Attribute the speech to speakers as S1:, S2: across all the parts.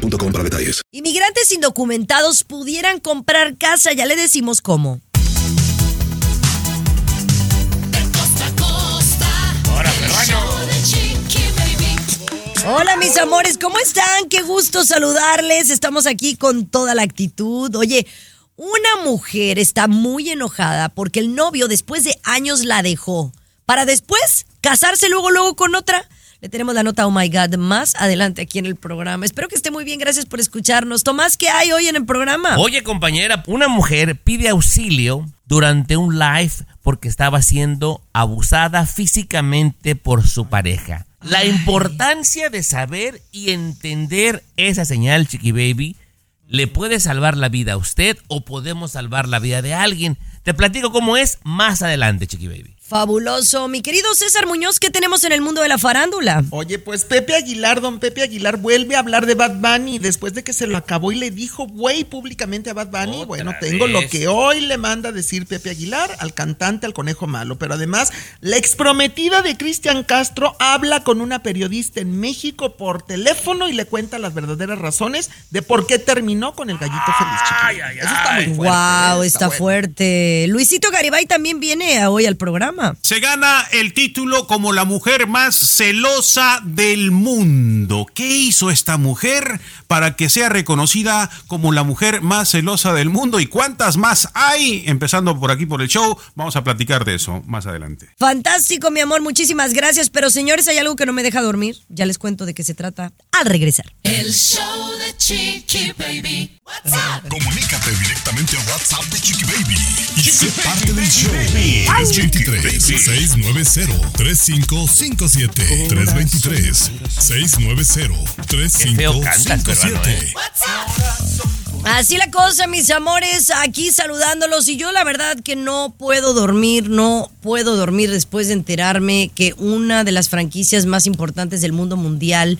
S1: para detalles.
S2: Inmigrantes indocumentados pudieran comprar casa, ya le decimos cómo. Hola mis amores, ¿cómo están? Qué gusto saludarles. Estamos aquí con toda la actitud. Oye, una mujer está muy enojada porque el novio después de años la dejó para después casarse luego luego con otra. Le tenemos la nota Oh My God más adelante aquí en el programa. Espero que esté muy bien. Gracias por escucharnos. Tomás, ¿qué hay hoy en el programa?
S3: Oye, compañera, una mujer pide auxilio durante un live porque estaba siendo abusada físicamente por su pareja. La importancia de saber y entender esa señal, Chiqui Baby, le puede salvar la vida a usted o podemos salvar la vida de alguien. Te platico cómo es más adelante, Chiqui Baby.
S2: Fabuloso. Mi querido César Muñoz, ¿qué tenemos en el mundo de la farándula?
S4: Oye, pues Pepe Aguilar, don Pepe Aguilar, vuelve a hablar de Bad Bunny después de que se lo acabó y le dijo, güey, públicamente a Bad Bunny.
S3: Otra
S4: bueno, tengo
S3: vez.
S4: lo que hoy le manda a decir Pepe Aguilar al cantante, al conejo malo. Pero además, la exprometida de Cristian Castro habla con una periodista en México por teléfono y le cuenta las verdaderas razones de por qué terminó con el gallito feliz. chiquillo.
S3: ay,
S4: Eso está muy fuerte.
S2: wow,
S4: ¿eh?
S2: está,
S4: bueno.
S2: fuerte. Luisito Garibay también viene hoy al programa.
S5: Se gana el título como la mujer más celosa del mundo. ¿Qué hizo esta mujer para que sea reconocida como la mujer más celosa del mundo? ¿Y cuántas más hay? Empezando por aquí por el show, vamos a platicar de eso más adelante.
S2: Fantástico, mi amor, muchísimas gracias. Pero señores, hay algo que no me deja dormir. Ya les cuento de qué se trata al regresar.
S6: El show de Chiqui Baby.
S7: Comunícate directamente a WhatsApp de Chiqui Baby y sé parte del show. 323-690-3557. 323-690-3557.
S3: feo cantas, peruano, ¿eh?
S2: Así la cosa, mis amores, aquí saludándolos. Y yo la verdad que no puedo dormir, no puedo dormir después de enterarme que una de las franquicias más importantes del mundo mundial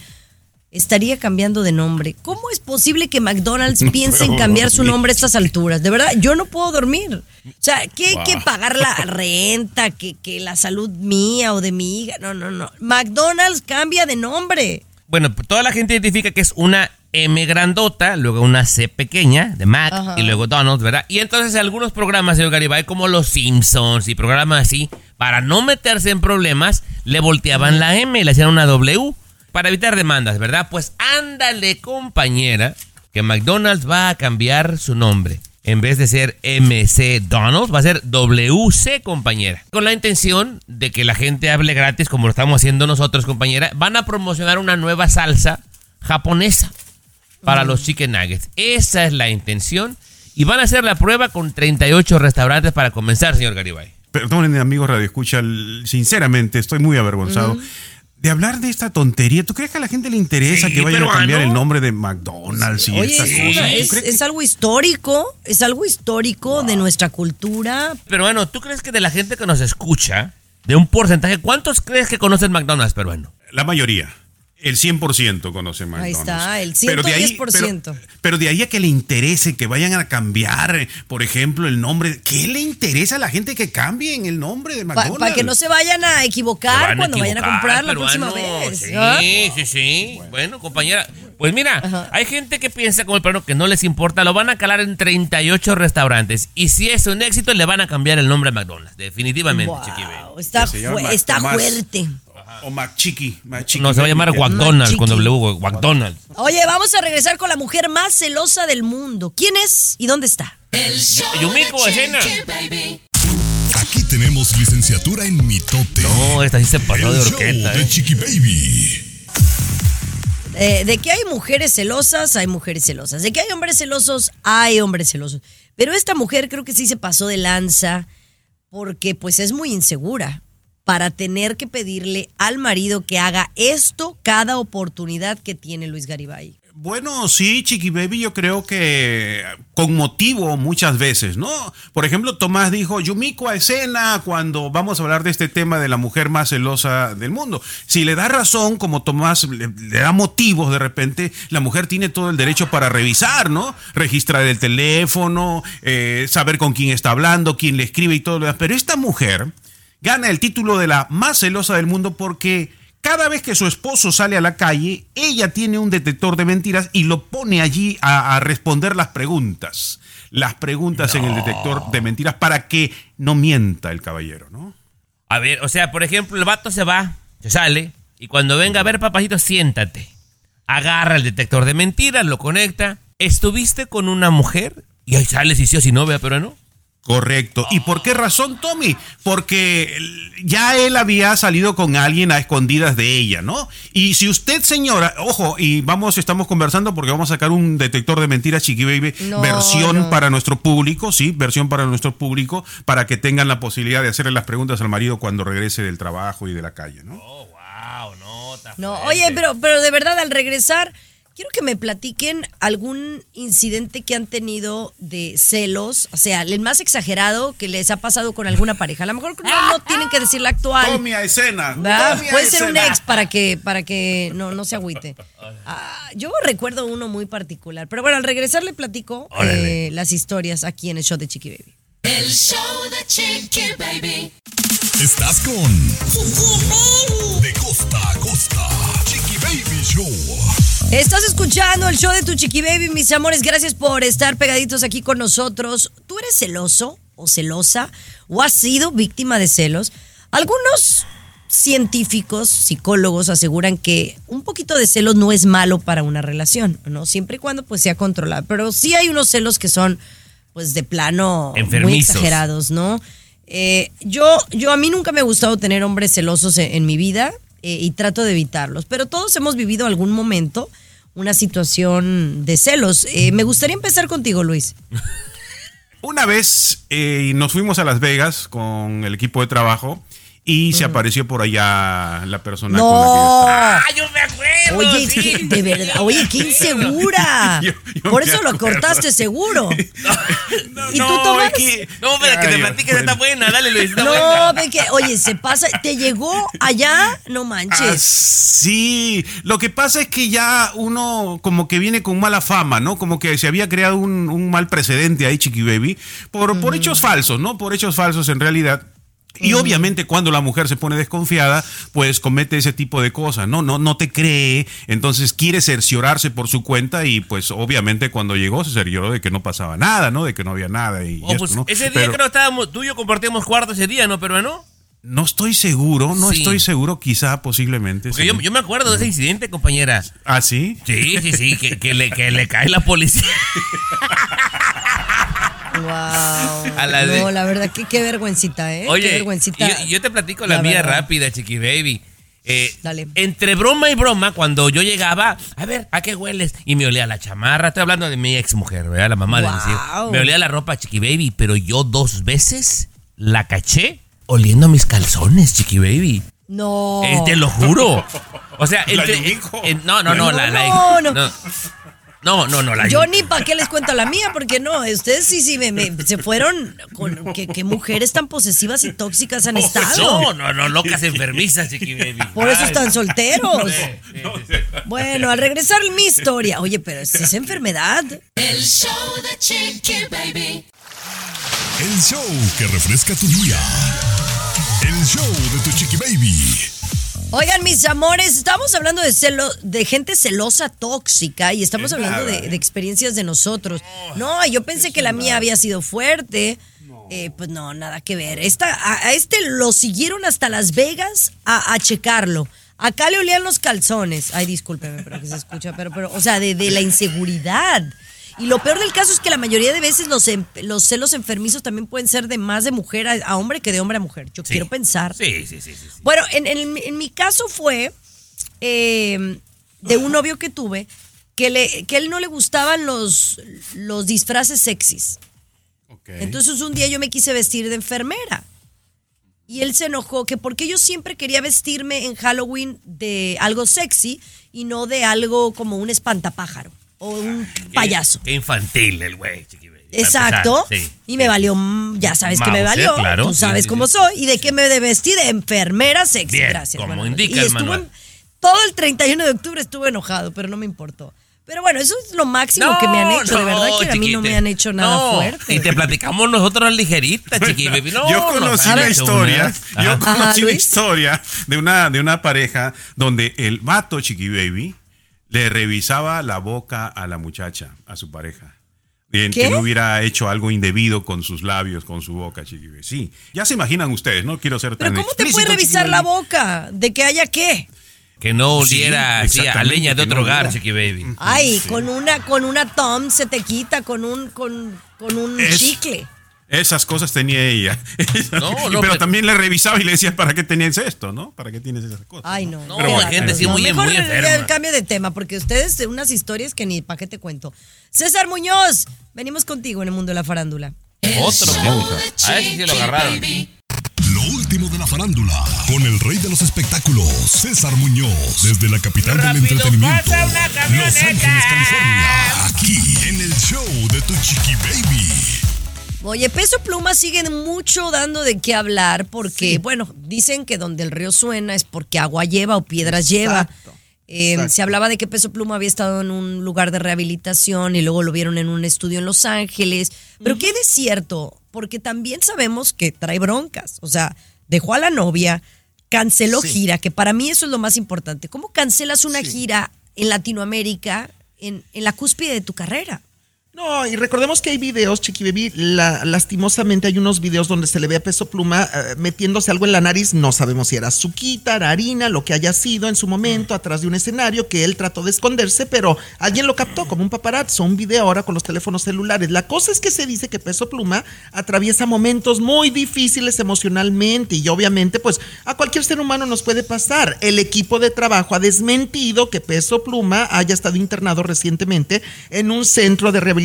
S2: estaría cambiando de nombre. ¿Cómo es posible que McDonald's piense en cambiar su nombre a estas alturas? De verdad, yo no puedo dormir. O sea, que hay que pagar la renta, que, que la salud mía o de mi hija. No, no, no. McDonald's cambia de nombre.
S3: Bueno, toda la gente identifica que es una M grandota, luego una C pequeña de Mac
S2: Ajá.
S3: y luego Donald, ¿verdad? Y entonces algunos programas, señor Garibay, como Los Simpsons y programas así, para no meterse en problemas, le volteaban la M y le hacían una W para evitar demandas, ¿verdad? Pues ándale, compañera, que McDonald's va a cambiar su nombre. En vez de ser MC Donald, va a ser WC, compañera. Con la intención de que la gente hable gratis, como lo estamos haciendo nosotros, compañera, van a promocionar una nueva salsa japonesa para los chicken nuggets. Esa es la intención. Y van a hacer la prueba con 38 restaurantes para comenzar, señor Garibay.
S5: Perdonen, amigos Radio Escucha, sinceramente estoy muy avergonzado. De hablar de esta tontería, ¿tú crees que a la gente le interesa
S3: Sí,
S5: que vayan a cambiar el nombre de McDonald's y
S2: Oye,
S5: estas
S2: es, algo histórico, es algo histórico de nuestra cultura.
S3: Pero bueno, ¿tú crees que de la gente que nos escucha, de un porcentaje, ¿cuántos crees que conocen McDonald's peruano?
S5: La mayoría. El 100% conoce McDonald's.
S2: está, el
S5: Pero de ahí-
S2: 110%.
S5: Pero, pero de ahí a que le interese que vayan a cambiar, por ejemplo, el nombre. ¿Qué le interesa a la gente que cambien el nombre de
S2: Para
S5: McDonald's?
S2: que no se vayan a equivocar
S3: a
S2: cuando vayan a comprar la
S3: peruano.
S2: próxima vez.
S3: Sí,
S2: ¿ah?
S3: sí, sí. Bueno. compañera, pues mira, hay gente que piensa como el peruano que no les importa, lo van a calar en 38 restaurantes. Y si es un éxito, le van a cambiar el nombre a McDonald's. Definitivamente,
S2: Wow, está, fu- está fuerte.
S5: O McChicky. McChicky
S3: No, se va a llamar. McDonald's con. W, McDonald's.
S2: Oye, vamos a regresar con la mujer más celosa del mundo. ¿Quién es y dónde está?
S6: El show
S3: Yumiko,
S6: de
S3: escena.
S6: Chiqui Baby.
S7: Aquí tenemos licenciatura en mitote.
S3: No, esta sí se pasó de
S7: El show
S3: orquesta,
S7: de
S3: ¿eh?
S7: Chiqui Baby.
S2: Eh, de que hay mujeres celosas, hay mujeres celosas. De que hay hombres celosos, hay hombres celosos. Pero esta mujer creo que sí se pasó de lanza porque pues es muy insegura para tener que pedirle al marido que haga esto cada oportunidad que tiene Luis Garibay.
S5: Bueno, sí, Chiqui Baby, yo creo que con motivo muchas veces, ¿no? Por ejemplo, Tomás dijo, Yumiko a escena cuando vamos a hablar de este tema de la mujer más celosa del mundo. Si le da razón, como Tomás le, da motivos de repente, la mujer tiene todo el derecho para revisar, ¿no? Registrar el teléfono, eh, saber con quién está hablando, quién le escribe y todo lo demás. Pero esta mujer gana el título de la más celosa del mundo porque cada vez que su esposo sale a la calle, ella tiene un detector de mentiras y lo pone allí a, a responder las preguntas. Las preguntas en el detector de mentiras para que no mienta el caballero, ¿no?
S3: A ver, o sea, por ejemplo, el vato se va, se sale, y cuando venga a ver, papacito, siéntate. Agarra el detector de mentiras, lo conecta. ¿Estuviste con una mujer? Y ahí sale si sí o si no, vea, pero no.
S5: Correcto. ¿Y por qué razón, Tommy? Porque ya él había salido con alguien a escondidas de ella, ¿no? Y si usted, señora, ojo, y vamos, estamos conversando porque vamos a sacar un detector de mentiras, Chiqui Baby,
S2: No,
S5: versión
S2: no.
S5: para nuestro público, sí, versión para nuestro público, para que tengan la posibilidad de hacerle las preguntas al marido cuando regrese del trabajo y de la calle, ¿no?
S3: Oh, wow, no, está
S2: No, oye, pero, pero de verdad, al regresar, quiero que me platiquen algún incidente que han tenido de celos, o sea, el más exagerado que les ha pasado con alguna pareja. A lo mejor no, no tienen que decir la actual.
S5: Tommy a escena.
S2: ¿verdad?
S5: Tommy a
S2: Puede ser un ex para que, para que no, no se agüite. Ah, yo recuerdo uno muy particular. Pero bueno, al regresar le platico eh, las historias aquí en el show de Chiqui Baby.
S6: El show de Chiqui Baby.
S7: Estás con De costa a costa. Show.
S2: Estás escuchando el show de tu Chiqui Baby, mis amores. Gracias por estar pegaditos aquí con nosotros. ¿Tú eres celoso o celosa o has sido víctima de celos? Algunos científicos, psicólogos aseguran que un poquito de celos no es malo para una relación, ¿no? Siempre y cuando pues sea controlada. Pero sí hay unos celos que son pues de plano muy exagerados, ¿no? Eh, yo, yo a mí nunca me ha gustado tener hombres celosos en, en mi vida eh, y trato de evitarlos, pero todos hemos vivido algún momento una situación de celos. Eh, me gustaría empezar contigo, Luis.
S5: Una vez eh, nos fuimos a Las Vegas con el equipo de trabajo y se apareció por allá la persona con la que yo
S2: No.
S5: estaba.
S3: ¡Ah, yo me acuerdo!
S2: Oye,
S3: sí.
S2: de verdad, oye, qué insegura.
S5: Yo- yo
S2: Por eso lo cortaste seguro. ¿Y tú
S5: No,
S2: tomas?
S5: es que-
S3: No, pero que te platiques,
S5: bueno.
S3: está buena, dale, Luis, está
S2: No,
S3: buena.
S2: ve que, oye, se pasa, te llegó allá, no
S5: Ah,
S2: manches.
S5: sí, lo que pasa es que ya uno como que viene con mala fama, ¿no? Como que se había creado un, un mal precedente ahí, Chiqui Baby, por, por hechos falsos, ¿no? Por hechos falsos en realidad. Y obviamente cuando la mujer se pone desconfiada, pues comete ese tipo de cosas, ¿no? No, no te cree, entonces quiere cerciorarse por su cuenta y pues obviamente cuando llegó se cercioró de que no pasaba nada, ¿no? De que no había nada y, y
S3: Oh,
S5: esto,
S3: pues,
S5: ¿no?
S3: ese día
S5: Pero
S3: creo que estábamos, tú y yo compartíamos cuarto ese día, ¿no? Pero no.
S5: no estoy seguro, no
S3: Sí.
S5: estoy seguro, quizá posiblemente.
S3: Porque
S5: sí.
S3: yo, yo me acuerdo de ese incidente, compañera.
S5: ¿Ah, sí?
S3: Sí, sí, sí, que, que le, que le cae la policía.
S2: Wow.
S3: A la de-
S2: no, la verdad que qué vergüencita, ¿eh? qué
S3: Oye,
S2: vergüencita.
S3: yo, yo te platico la,
S2: La
S3: mía
S2: verdad.
S3: rápida, chiqui baby. Eh,
S2: Dale.
S3: Entre broma y broma, cuando yo llegaba, a ver, ¿a qué hueles? Y me olía la chamarra. Estoy hablando de mi ex mujer, ¿verdad? La mamá de mis hijos. Me olía la ropa, chiqui baby, pero yo dos veces la caché oliendo mis calzones, chiqui baby.
S2: No.
S3: Eh, te lo juro. O sea,
S5: ¿La
S3: entre, en- no, no, no,
S2: No,
S3: la, la-
S2: no. no.
S3: No, no, no, la
S2: Yo ni para qué les cuento la mía, porque no, ustedes sí, sí, me, me- se fueron con qué, qué mujeres tan posesivas y tóxicas han estado.
S3: No, no, no, locas enfermizas, chiqui baby.
S2: Por eso están solteros. Bueno, al regresar mi historia, oye, pero es esa enfermedad.
S6: El show de Chiqui Baby.
S7: El show que refresca tu día. El show de tu Chiqui Baby.
S2: Oigan, mis amores, estamos hablando de celo, de gente celosa tóxica y estamos hablando de, de experiencias de nosotros. No, yo pensé que la mía había sido fuerte. Eh, pues no, nada que ver. Esta, a, a este lo siguieron hasta Las Vegas a, a checarlo. Acá le olían los calzones. Ay, discúlpeme, pero que se escucha, pero, pero, o sea, de, de la inseguridad. Y lo peor del caso es que la mayoría de veces los, em- los celos enfermizos también pueden ser de más de mujer a, a hombre que de hombre a mujer. Yo
S3: Sí.
S2: quiero pensar.
S3: Sí, sí, sí, sí. sí.
S2: Bueno, en, en- en mi caso fue eh, de un novio que tuve que, le, que él no le gustaban los, los disfraces sexys. Entonces un día yo me quise vestir de enfermera. y él se enojó que porque yo siempre quería vestirme en Halloween de algo sexy y no de algo como un espantapájaro o un payaso.
S3: Qué infantil el güey,
S2: Exacto.
S3: empezar, sí.
S2: Y me valió, mm, ya sabes que me valió.
S3: claro.
S2: Tú sabes
S3: sí,
S2: cómo
S3: sí.
S2: soy. ¿Y de qué me de vestir? De enfermera sexy.
S3: Bien,
S2: Gracias.
S3: como indica
S2: y
S3: el manual.
S2: en- todo el 31 de octubre estuve enojado, pero no me importó. Pero bueno, eso es lo máximo que me han hecho. de verdad que a mí no me han hecho nada
S3: No,
S2: fuerte.
S3: Y te platicamos nosotros ligeritas, Chiqui Baby. No,
S5: yo conocí una
S3: hecho
S5: historia, yo conocí
S2: Ajá,
S5: una historia de una, de una pareja donde el vato Chiqui Baby le revisaba la boca a la muchacha, a su pareja. Bien,
S2: ¿Qué?
S5: que no hubiera hecho algo indebido con sus labios, con su boca, Chiqui Baby. Sí, ya se imaginan ustedes, no quiero ser
S2: Pero
S5: tan
S2: ¿cómo te puede revisar la boca? ¿De que haya qué?
S3: Que no
S5: Sí,
S3: oliera así a
S5: exactamente,
S3: leña de
S5: que no
S3: otro hogar. Chiqui Baby.
S2: Ay, con una con una Tom se te quita con un con, con un
S5: Es-
S2: chicle.
S5: Esas cosas tenía ella.
S3: No,
S5: Y-
S3: no,
S5: pero
S3: pero-
S5: también le revisaba y le decía, ¿para qué tenías esto? ¿No? ¿Para qué tienes esas cosas?
S2: Ay, no.
S3: No, hay
S2: bárbaro.
S3: gente así muy-
S2: Mejor
S3: muy enferma.
S2: el cambio de tema, porque ustedes de unas historias que ni para qué te cuento. César Muñoz, venimos contigo en el mundo de la farándula.
S3: Otro A ese sí lo agarraron.
S7: Lo último de la farándula, con el rey de los espectáculos, César Muñoz, desde la capital del entretenimiento,
S3: pasa una
S7: Los
S3: camioneta.
S7: Ángeles, California, aquí en el show de tu chiqui baby.
S2: Oye, Peso Pluma siguen mucho dando de qué hablar porque, bueno, dicen que donde el río suena es porque agua lleva o piedras lleva. Eh,
S4: exacto.
S2: se hablaba de que Peso Pluma había estado en un lugar de rehabilitación y luego lo vieron en un estudio en Los Ángeles. Pero qué de cierto, porque también sabemos que trae broncas. O sea, dejó a la novia, canceló
S4: Sí.
S2: gira, que para mí eso es lo más importante. ¿Cómo cancelas una
S4: Sí.
S2: gira en Latinoamérica en, en la cúspide de tu carrera?
S4: No, y recordemos que hay videos, Chiqui Baby, la- lastimosamente hay unos videos donde se le ve a Peso Pluma eh, metiéndose algo en la nariz, no sabemos si era azuquita, era harina, lo que haya sido en su momento, atrás de un escenario, que él trató de esconderse, pero alguien lo captó como un paparazzo, un video ahora con los teléfonos celulares. La cosa es que se dice que Peso Pluma atraviesa momentos muy difíciles emocionalmente y obviamente pues a cualquier ser humano nos puede pasar. El equipo de trabajo ha desmentido que Peso Pluma haya estado internado recientemente en un centro de rehabilitación,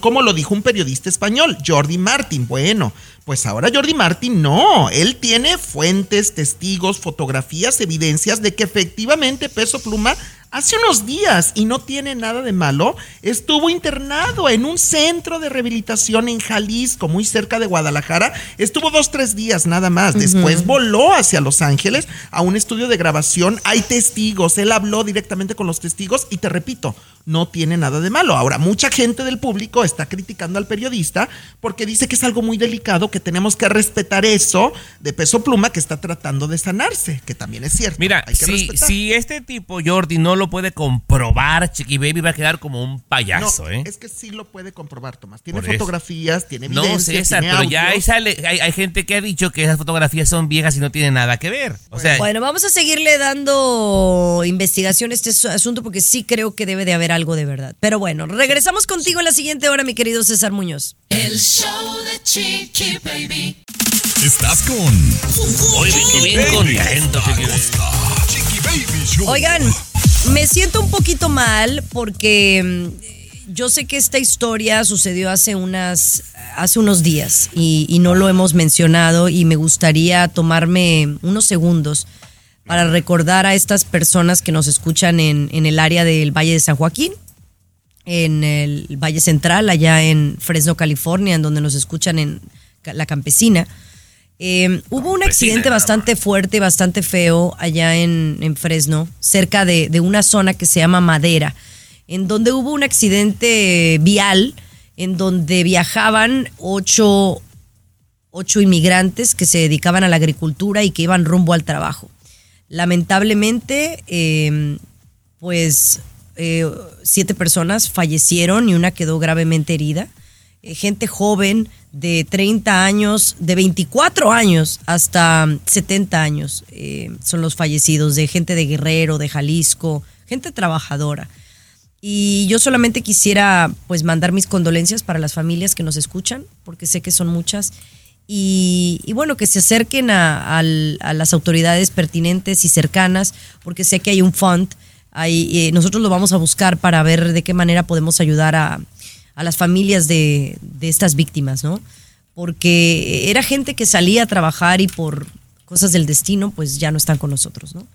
S4: como lo dijo un periodista español, Jordi Martin. Bueno, pues ahora Jordi Martin no, él tiene fuentes, testigos, fotografías, evidencias de que efectivamente Peso Pluma hace unos días, y no tiene nada de malo, estuvo internado en un centro de rehabilitación en Jalisco, muy cerca de Guadalajara. Estuvo dos, tres días nada más. Después voló hacia Los Ángeles a un estudio de grabación. Hay testigos, él habló directamente con los testigos y te repito, no tiene nada de malo. Ahora, mucha gente del público está criticando al periodista porque dice que es algo muy delicado, que tenemos que respetar eso de peso pluma que está tratando de sanarse, que también es cierto.
S3: Mira,
S4: Hay que
S3: si,
S4: respetar.
S3: si este tipo Jordi no lo puede comprobar, Chiqui Baby va a quedar como un payaso,
S4: no,
S3: ¿eh?
S4: es que sí lo puede comprobar, Tomás. Tiene
S3: Por eso.
S4: fotografías, tiene
S3: No,
S4: evidencias,
S3: César,
S4: tiene
S3: pero ya ahí sale, hay, hay gente que ha dicho que esas fotografías son viejas y no tienen nada que ver. O sea,
S2: Bueno, vamos a seguirle dando investigación a este su- asunto porque sí creo que debe de haber algo de verdad. Pero bueno, regresamos contigo en la siguiente hora, mi querido César Muñoz.
S6: El show de Chiqui Baby.
S7: Estás con
S3: hoy vengo bien contento, Chiqui Baby.
S2: Oigan, me siento un poquito mal porque mm, yo sé que esta historia sucedió hace unas hace unos días y, no lo hemos mencionado y me gustaría tomarme unos segundos para recordar a estas personas que nos escuchan en, en el área del Valle de San Joaquín, en el Valle Central, allá en Fresno, California, en donde nos escuchan en la campesina. Eh, hubo un accidente bastante fuerte, bastante feo allá en, en Fresno, cerca de, de una zona que se llama Madera, en donde hubo un accidente vial, en donde viajaban ocho, ocho inmigrantes que se dedicaban a la agricultura y que iban rumbo al trabajo. Lamentablemente, eh, pues eh, siete personas fallecieron y una quedó gravemente herida. Eh, gente joven de 30 años, de 24 años hasta 70 años eh, son los fallecidos, de gente de Guerrero, de Jalisco, gente trabajadora. Y yo solamente quisiera pues mandar mis condolencias para las familias que nos escuchan, porque sé que son muchas. Y, bueno, que se acerquen a las autoridades pertinentes y cercanas, porque sé que hay un fund. Hay, eh, nosotros lo vamos a buscar para ver de qué manera podemos ayudar a, a las familias de, de estas víctimas, ¿no? Porque era gente que salía a trabajar y por, cosas del destino, pues ya no están con nosotros, ¿no?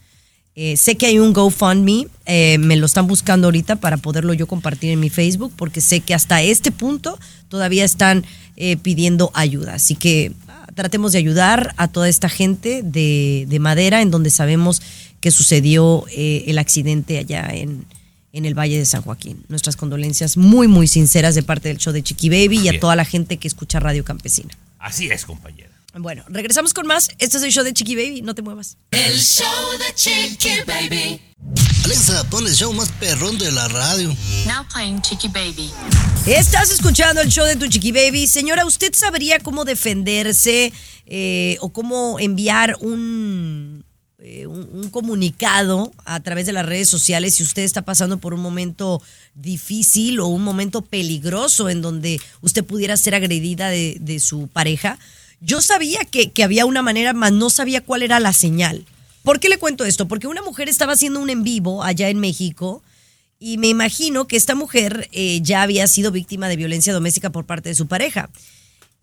S2: Eh, sé que hay un GoFundMe, eh, me lo están buscando ahorita para poderlo yo compartir en mi Facebook, porque sé que hasta este punto todavía están eh, pidiendo ayuda. Así que ah, tratemos de ayudar a toda esta gente de, de Madera, en donde sabemos que sucedió el accidente allá en, en el Valle de San Joaquín. Nuestras condolencias muy, muy sinceras de parte del show de Chiqui Baby y a toda la gente que escucha Radio Campesina.
S3: Así es, compañera.
S2: Bueno, regresamos con más. Este es el show de Chiqui Baby, no te muevas.
S6: El show de Chiqui Baby.
S8: Alexa, pon el show más perrón de la radio.
S9: Now playing Chicky Baby.
S2: Estás escuchando el show de tu Chiqui Baby. Señora, ¿usted sabría cómo defenderse eh, o cómo enviar un, eh, un, un comunicado a través de las redes sociales si usted está pasando por un momento difícil o un momento peligroso en donde usted pudiera ser agredida de, su pareja? Yo sabía que, había una manera, mas no sabía cuál era la señal. ¿Por qué le cuento esto? Porque una mujer estaba haciendo un en vivo allá en México y me imagino que esta mujer eh, ya había sido víctima de violencia doméstica por parte de su pareja.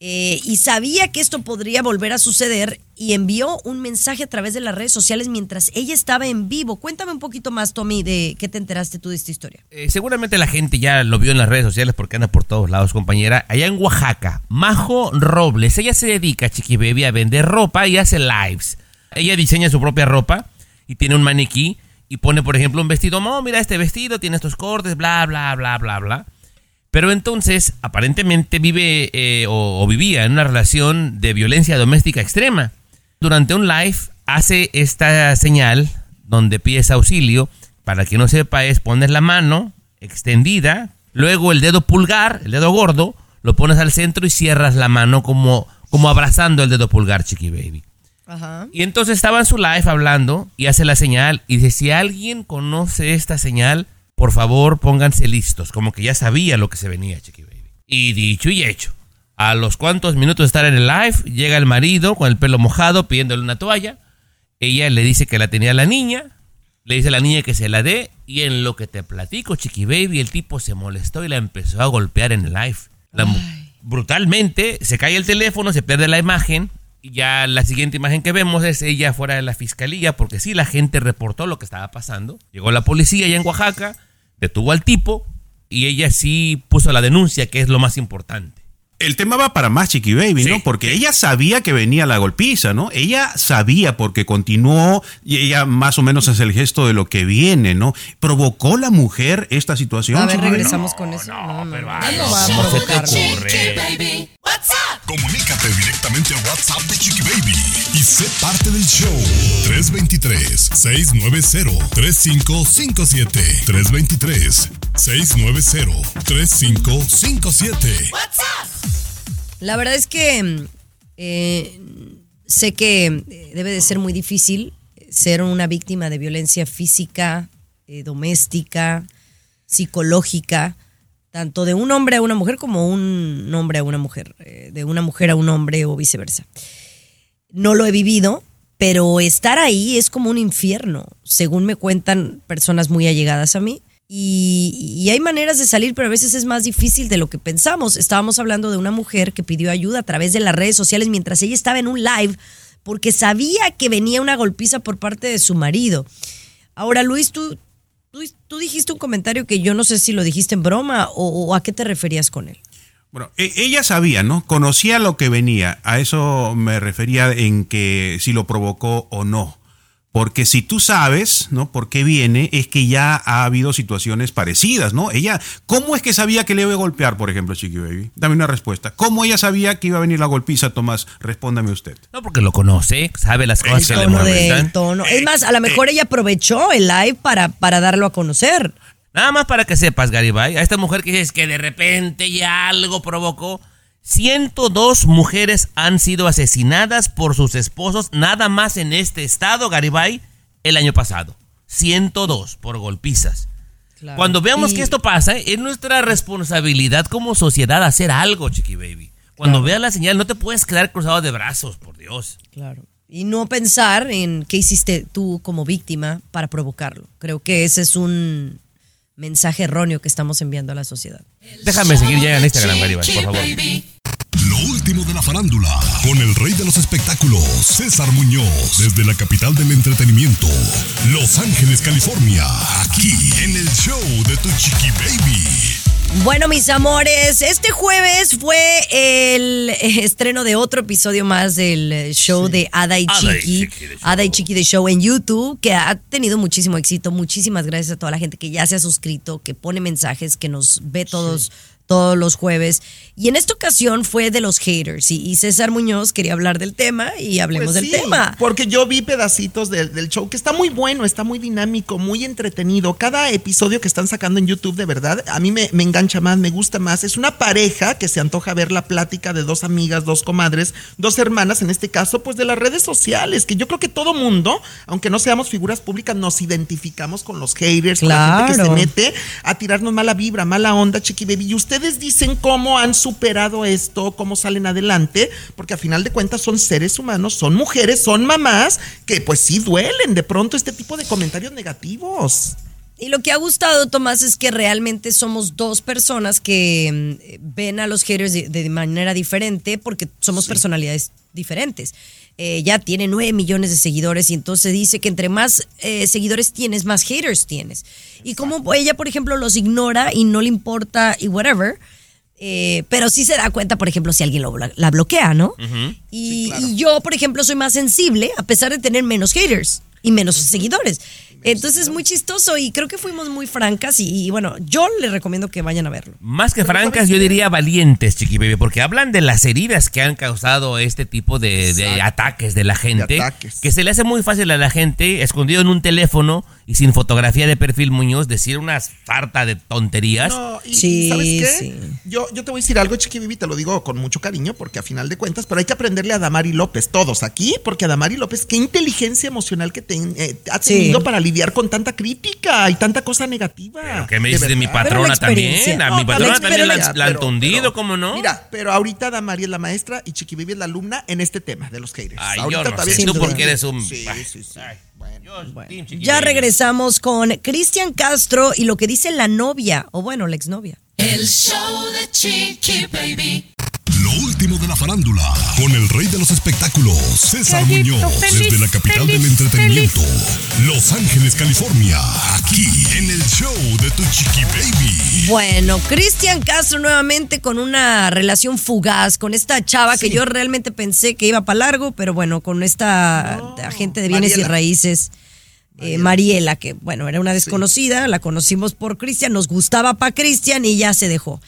S2: Eh, y sabía que esto podría volver a suceder y envió un mensaje a través de las redes sociales mientras ella estaba en vivo. Cuéntame un poquito más, Tommy, de qué te enteraste tú de esta historia.
S3: Eh, seguramente la gente ya lo vio en las redes sociales porque anda por todos lados, compañera. Allá en Oaxaca, Majo Robles, ella se dedica, Chiqui Baby, a vender ropa y hace lives. Ella diseña su propia ropa y tiene un maniquí y pone, por ejemplo, un vestido. Oh, mira este vestido, tiene estos cortes, bla, bla, bla, bla, bla. Pero entonces, aparentemente vive eh, o, o vivía en una relación de violencia doméstica extrema. Durante un live hace esta señal donde pides auxilio. Para quien no sepa, es poner la mano extendida, luego el dedo pulgar, el dedo gordo, lo pones al centro y cierras la mano como, como abrazando el dedo pulgar, Chiqui Baby.
S2: Ajá.
S3: Y entonces estaba en su live hablando y hace la señal y dice, si alguien conoce esta señal, por favor pónganse listos, como que ya sabía lo que se venía, Chiqui Baby. Y dicho y hecho, a los cuantos minutos de estar en el live, llega el marido con el pelo mojado pidiéndole una toalla, ella le dice que la tenía la niña, le dice a la niña que se la dé y en lo que te platico, Chiqui Baby, el tipo se molestó y la empezó a golpear en el live. La brutalmente se cae el teléfono, se pierde la imagen y ya la siguiente imagen que vemos es ella fuera de la fiscalía porque sí, la gente reportó lo que estaba pasando. Llegó la policía allá en Oaxaca, detuvo al tipo y ella sí puso la denuncia, que es lo más importante.
S5: El tema va para más Chiqui Baby, ¿no?
S3: Sí.
S5: Porque ella sabía que venía la golpiza, ¿no? Ella sabía porque continuó y ella más o menos es el gesto de lo que viene, ¿no? ¿Provocó la mujer esta situación?
S2: A ver, regresamos con eso. No, no,
S3: pero
S2: no, no va a
S3: ¿cómo se te
S2: provocar.
S7: Comunícate directamente a WhatsApp de Chiqui Baby y sé parte del show. 323-690-3557. 323-690-3557.
S6: What's up?
S2: La verdad es que mm, eh, sé que eh, debe de ser muy difícil ser una víctima de violencia física, eh, doméstica, psicológica, tanto de un hombre a una mujer como un hombre a una mujer, eh, de una mujer a un hombre o viceversa. No lo he vivido, pero estar ahí es como un infierno, según me cuentan personas muy allegadas a mí. Y, hay maneras de salir, pero a veces es más difícil de lo que pensamos. Estábamos hablando de una mujer que pidió ayuda a través de las redes sociales mientras ella estaba en un live porque sabía que venía una golpiza por parte de su marido. Ahora, Luis, tú, tú, tú dijiste un comentario que yo no sé si lo dijiste en broma o, o a qué te referías con él.
S5: Bueno, e- ella sabía, ¿no? Conocía lo que venía. A eso me refería en que si lo provocó o no. Porque si tú sabes, ¿no? Por qué viene, es que ya ha habido situaciones parecidas, ¿no? Ella, ¿cómo es que sabía que le iba a golpear, por ejemplo, Chiqui Baby? Dame una respuesta. ¿Cómo ella sabía que iba a venir la golpiza, Tomás? Respóndame usted.
S3: No, porque lo conoce, sabe las cosas que
S2: El
S3: le
S2: tono de
S3: molestan.
S2: tono. Es más, a lo mejor ella aprovechó el live para, para darlo a conocer.
S3: Nada más para que sepas, Garibay, a esta mujer que dices que de repente ya algo provocó. 102 mujeres han sido asesinadas por sus esposos nada más en este estado, Garibay, el año pasado. 102 por golpizas.
S2: Claro.
S3: Cuando veamos
S2: Y-
S3: que esto pasa, es nuestra responsabilidad como sociedad hacer algo, Chiqui Baby. Cuando veas la señal, no te puedes quedar cruzado de brazos, por Dios.
S2: Claro. Y no pensar en qué hiciste tú como víctima para provocarlo. Creo que ese es un mensaje erróneo que estamos enviando a la sociedad.
S3: Déjame seguir ya en Instagram, Garibay, por favor.
S7: Lo último de la farándula, con el rey de los espectáculos, César Muñoz, desde la capital del entretenimiento, Los Ángeles, California, aquí en el show de Tu Chiqui Baby.
S2: Bueno, mis amores, este jueves fue el estreno de otro episodio más del show de Ada y
S3: Ada y
S2: Chiqui.
S3: De.
S2: Ada y Chiqui de Show en YouTube, que ha tenido muchísimo éxito. Muchísimas gracias a toda la gente que ya se ha suscrito, que pone mensajes, que nos ve todos. todos los jueves. Y en esta ocasión fue de los haters. Y, y César Muñoz quería hablar del tema y hablemos
S4: Pues
S2: del tema.
S4: Porque yo vi pedacitos del, del show que está muy bueno, está muy dinámico, muy entretenido. Cada episodio que están sacando en YouTube, de verdad, a mí me, me engancha más, me gusta más. Es una pareja que se antoja ver la plática de dos amigas, dos comadres, dos hermanas, en este caso, pues de las redes sociales, que yo creo que todo mundo, aunque no seamos figuras públicas, nos identificamos con los haters, con la gente que se mete a tirarnos mala vibra, mala onda, chiqui baby. Y ustedes dicen cómo han superado esto, cómo salen adelante, porque a final de cuentas son seres humanos, son mujeres, son mamás, que pues sí duelen de pronto este tipo de comentarios negativos.
S2: Y lo que ha gustado, Tomás, es que realmente somos dos personas que mm, ven a los haters de, de manera diferente porque somos personalidades diferentes. Eh, ella tiene nueve millones de seguidores y entonces dice que entre más eh, seguidores tienes, más haters tienes. Y como ella, por ejemplo, los ignora y no le importa y whatever, eh, pero sí se da cuenta, por ejemplo, si alguien lo la bloquea, ¿no? y, y yo, por ejemplo, soy más sensible a pesar de tener menos haters y menos seguidores. Entonces es muy chistoso y creo que fuimos muy francas y, y bueno, yo les recomiendo que vayan a verlo.
S3: Más que francas, yo diría valientes, Chiqui Baby, porque hablan de las heridas que han causado este tipo de, ataques de la gente.
S4: De ataques.
S3: Que se le hace muy fácil a la gente, escondido en un teléfono y sin fotografía de perfil Muñoz, decir una sarta de tonterías.
S4: No, y,
S2: Sí,
S4: y ¿sabes qué?
S2: sí.
S4: Yo, yo te voy a decir algo, Chiqui Bibi, te lo digo con mucho cariño, porque a final de cuentas, pero hay que aprenderle a Damari López, todos aquí, porque a Damari López, qué inteligencia emocional que ten- eh, ha
S2: Sí.
S4: tenido para lidiar con tanta crítica y tanta cosa negativa.
S3: Pero ¿Qué me dices de mi patrona también?
S2: experiencia.
S3: A
S2: No,
S3: mi patrona
S2: la
S3: también la, la han tundido,
S4: pero-
S3: ¿cómo no?
S4: Mira, pero ahorita Damari es la maestra y Chiqui Bibi es la alumna en este tema de los haters.
S3: Ay,
S4: ahorita
S3: yo no sé,
S2: Sin
S3: tú porque eres un...
S4: Sí, sí, sí.
S3: ay.
S4: Bueno.
S3: Chiqui
S2: Ya regresamos con Cristian Castro y lo que dice la novia, o bueno, la exnovia.
S6: El show de Chiqui Baby.
S7: Lo último de la farándula, con el rey de los espectáculos, César Muñoz, desde la capital del entretenimiento, Los Ángeles, California, aquí en el show de Tu Chiqui Baby.
S2: Bueno, Cristian Castro nuevamente con una relación fugaz con esta chava que yo realmente pensé que iba para largo, pero bueno, con esta
S4: No,
S2: agente de bienes y raíces, eh, Mariela, que bueno, era una desconocida, la conocimos por Cristian, nos gustaba para Cristian y ya se dejó.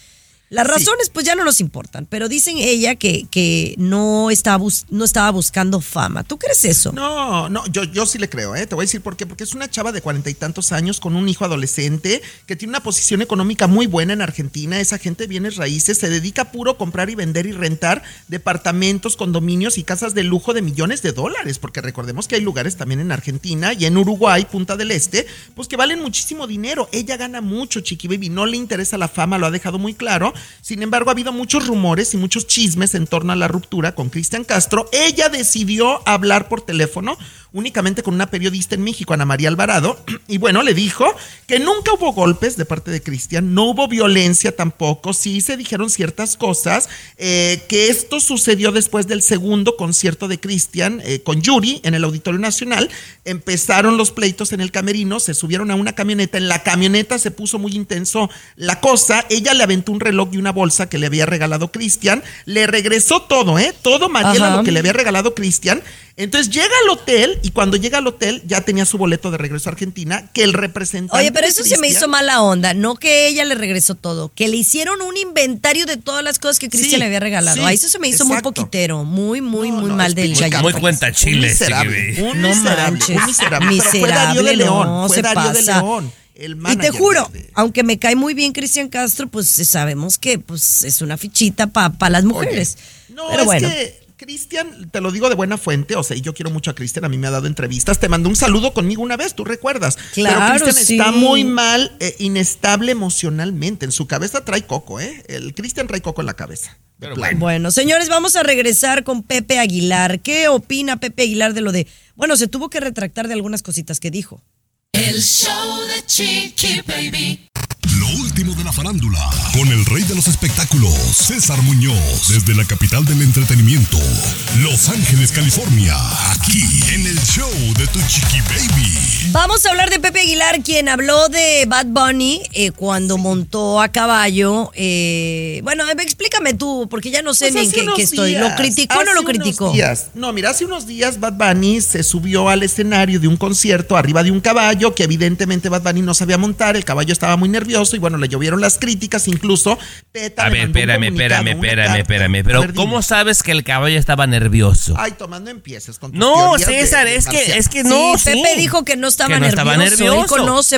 S2: Las razones pues ya no nos importan, pero dicen ella que, que no, estaba bus- no estaba buscando fama. ¿Tú crees eso?
S4: No, no, yo, yo sí le creo, ¿eh? Te voy a decir por qué. Porque es una chava de cuarenta y tantos años con un hijo adolescente que tiene una posición económica muy buena en Argentina. Esa gente de bienes raíces se dedica a puro comprar y vender y rentar departamentos, condominios y casas de lujo de millones de dólares. Porque recordemos que hay lugares también en Argentina y en Uruguay, Punta del Este, pues que valen muchísimo dinero. Ella gana mucho, Chiqui Baby. No le interesa la fama, lo ha dejado muy claro. Sin embargo, ha habido muchos rumores y muchos chismes en torno a la ruptura con Cristian Castro. Ella decidió hablar por teléfono únicamente con una periodista en México, Ana María Alvarado, y bueno, le dijo que nunca hubo golpes de parte de Cristian, no hubo violencia tampoco, sí se dijeron ciertas cosas, eh, que esto sucedió después del segundo concierto de Cristian eh, con Yuri en el Auditorio Nacional, empezaron los pleitos en el camerino, se subieron a una camioneta, en la camioneta se puso muy intenso la cosa, ella le aventó un reloj y una bolsa que le había regalado Cristian, le regresó todo, ¿eh? Todo Mariela
S2: Ajá.
S4: lo que le había regalado Cristian. Entonces llega al hotel y cuando llega al hotel ya tenía su boleto de regreso a Argentina, que el representante...
S2: Oye, pero eso se me hizo mala onda. No que ella le regresó todo, que le hicieron un inventario de todas las cosas que Cristian
S4: Sí,
S2: le había regalado.
S4: sí,
S2: Ahí eso se me hizo muy poquitero, muy, muy,
S4: No,
S2: muy
S4: no,
S2: mal del gallo.
S3: Muy
S4: gato.
S3: cuenta
S4: Un
S3: chiles,
S4: miserable, un
S2: No
S4: miserable,
S2: manches,
S4: un miserable. Pero fue Darío de
S2: miserable,
S4: León,
S2: no,
S4: fue Darío de. León. El
S2: Y te juro,
S4: de-
S2: aunque me cae muy bien Cristian Castro, pues sabemos que pues es una fichita para las mujeres.
S4: Oye, no,
S2: Pero
S4: es
S2: bueno.
S4: que Cristian, te lo digo de buena fuente, o sea, y yo quiero mucho a Cristian, a mí me ha dado entrevistas, te mandó un saludo conmigo una vez, tú recuerdas.
S2: Claro,
S4: Pero Cristian
S2: sí.
S4: está muy mal, eh, inestable emocionalmente, en su cabeza trae coco, ¿eh? El Cristian trae coco en la cabeza.
S3: Pero.
S2: Bueno, señores, vamos a regresar con Pepe Aguilar. ¿Qué opina Pepe Aguilar de lo de... Bueno, se tuvo que retractar de algunas cositas que dijo.
S6: El show de Chiqui Baby.
S7: Lo último de la farándula, con el rey de los espectáculos, César Muñoz, desde la capital del entretenimiento, Los Ángeles, California, aquí en el show de Tu Chiqui Baby.
S2: Vamos a hablar de Pepe Aguilar, quien habló de Bad Bunny eh, cuando montó a caballo. eh, bueno, explícame tú, porque ya no sé
S4: Pues
S2: ni en qué, qué estoy. ¿Lo criticó o no
S4: hace
S2: lo
S4: unos
S2: criticó?
S4: días. No, mira, hace unos días Bad Bunny se subió al escenario de un concierto arriba de un caballo que evidentemente Bad Bunny no sabía montar, el caballo estaba muy nervioso y bueno, le llovieron las críticas, incluso Peta
S3: A ver, espérame, espérame, espérame, espérame. Pero,
S4: ver.
S3: ¿cómo sabes que el caballo estaba nervioso?
S4: Ay, tomando empieces con tus
S3: No, César,
S4: de
S3: es que, es que no.
S2: sí, Pepe dijo que no estaba
S3: Que no estaba
S2: nervioso. Él conoce,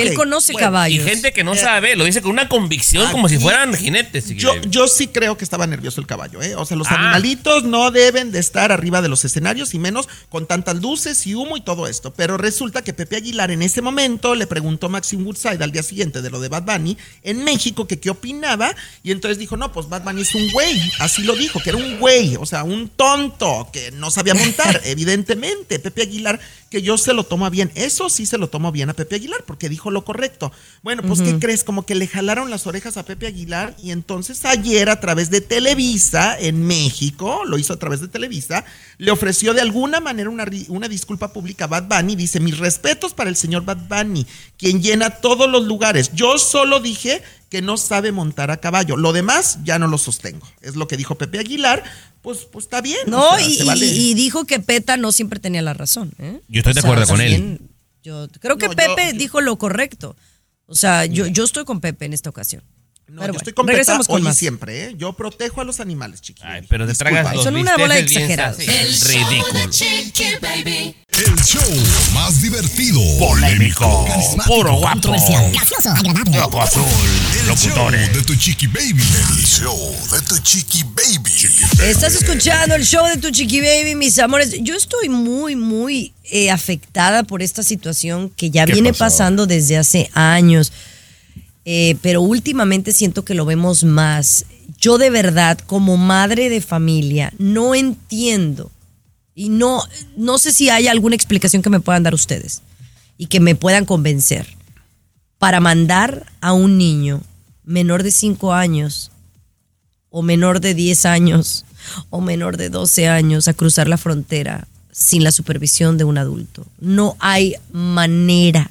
S2: él conoce
S4: Bueno,
S2: caballos.
S3: Y gente que no sabe, lo dice con una convicción como si fueran jinetes.
S4: Yo, yo sí creo que estaba nervioso el caballo, ¿eh? O sea, los
S3: Ah.
S4: animalitos no deben de estar arriba de los escenarios y menos con tantas luces y humo y todo esto. Pero resulta que Pepe Aguilar en ese momento le preguntó a Maxim Woodside al día siguiente de lo de Bad Bunny en México que qué opinaba y entonces dijo, no, pues Bad Bunny es un güey. Así lo dijo, que era un güey, o sea, un tonto que no sabía montar, evidentemente. Pepe Aguilar, que yo se lo tomo bien. Eso sí se lo tomo bien a Pepe Aguilar porque dijo lo correcto. Bueno, pues ¿qué crees? Como que le jalaron las orejas a Pepe Aguilar y entonces ayer a través de Televisa en México, lo hizo a través de Televisa, le ofreció de alguna manera una, una disculpa pública a Bad Bunny. Dice, mis respetos para el señor Bad Bunny, quien llena todos los lugares. Yo solo dije que no sabe montar a caballo. Lo demás ya no lo sostengo. Es lo que dijo Pepe Aguilar. Pues, pues está bien.
S2: No,
S4: o sea,
S2: y,
S4: vale.
S2: dijo que Peta no siempre tenía la razón. ¿eh?
S3: Yo estoy de
S2: sea,
S3: acuerdo con él.
S2: Yo creo que
S4: No, yo-
S2: Pepe
S4: yo-
S2: dijo lo correcto. O sea, yo, yo estoy con Pepe en esta ocasión.
S4: No,
S2: Pero
S4: yo
S2: bueno,
S4: estoy
S2: regresamos con
S4: hoy y
S2: más.
S4: siempre, ¿eh? Yo protejo a los animales, chiquitos.
S3: Ay, pero te tragas los
S2: Son una bola
S6: show
S3: Ridículo.
S6: de Chiqui Baby.
S7: El show más divertido,
S3: Polémico, puro guapo, loco azul,
S7: El
S3: locutores.
S7: show de tu chiqui baby. El show de tu chiqui baby.
S2: Estás escuchando el show de tu chiqui baby, mis amores. Yo estoy muy, muy eh, afectada por esta situación que ya
S3: ¿Qué
S2: viene
S3: pasó?
S2: pasando desde hace años. Eh, pero últimamente siento que lo vemos más. Yo de verdad, como madre de familia, no entiendo y no, no sé si hay alguna explicación que me puedan dar ustedes y que me puedan convencer para mandar a un niño menor de 5 años o menor de 10 años o menor de 12 años a cruzar la frontera sin la supervisión de un adulto. No hay manera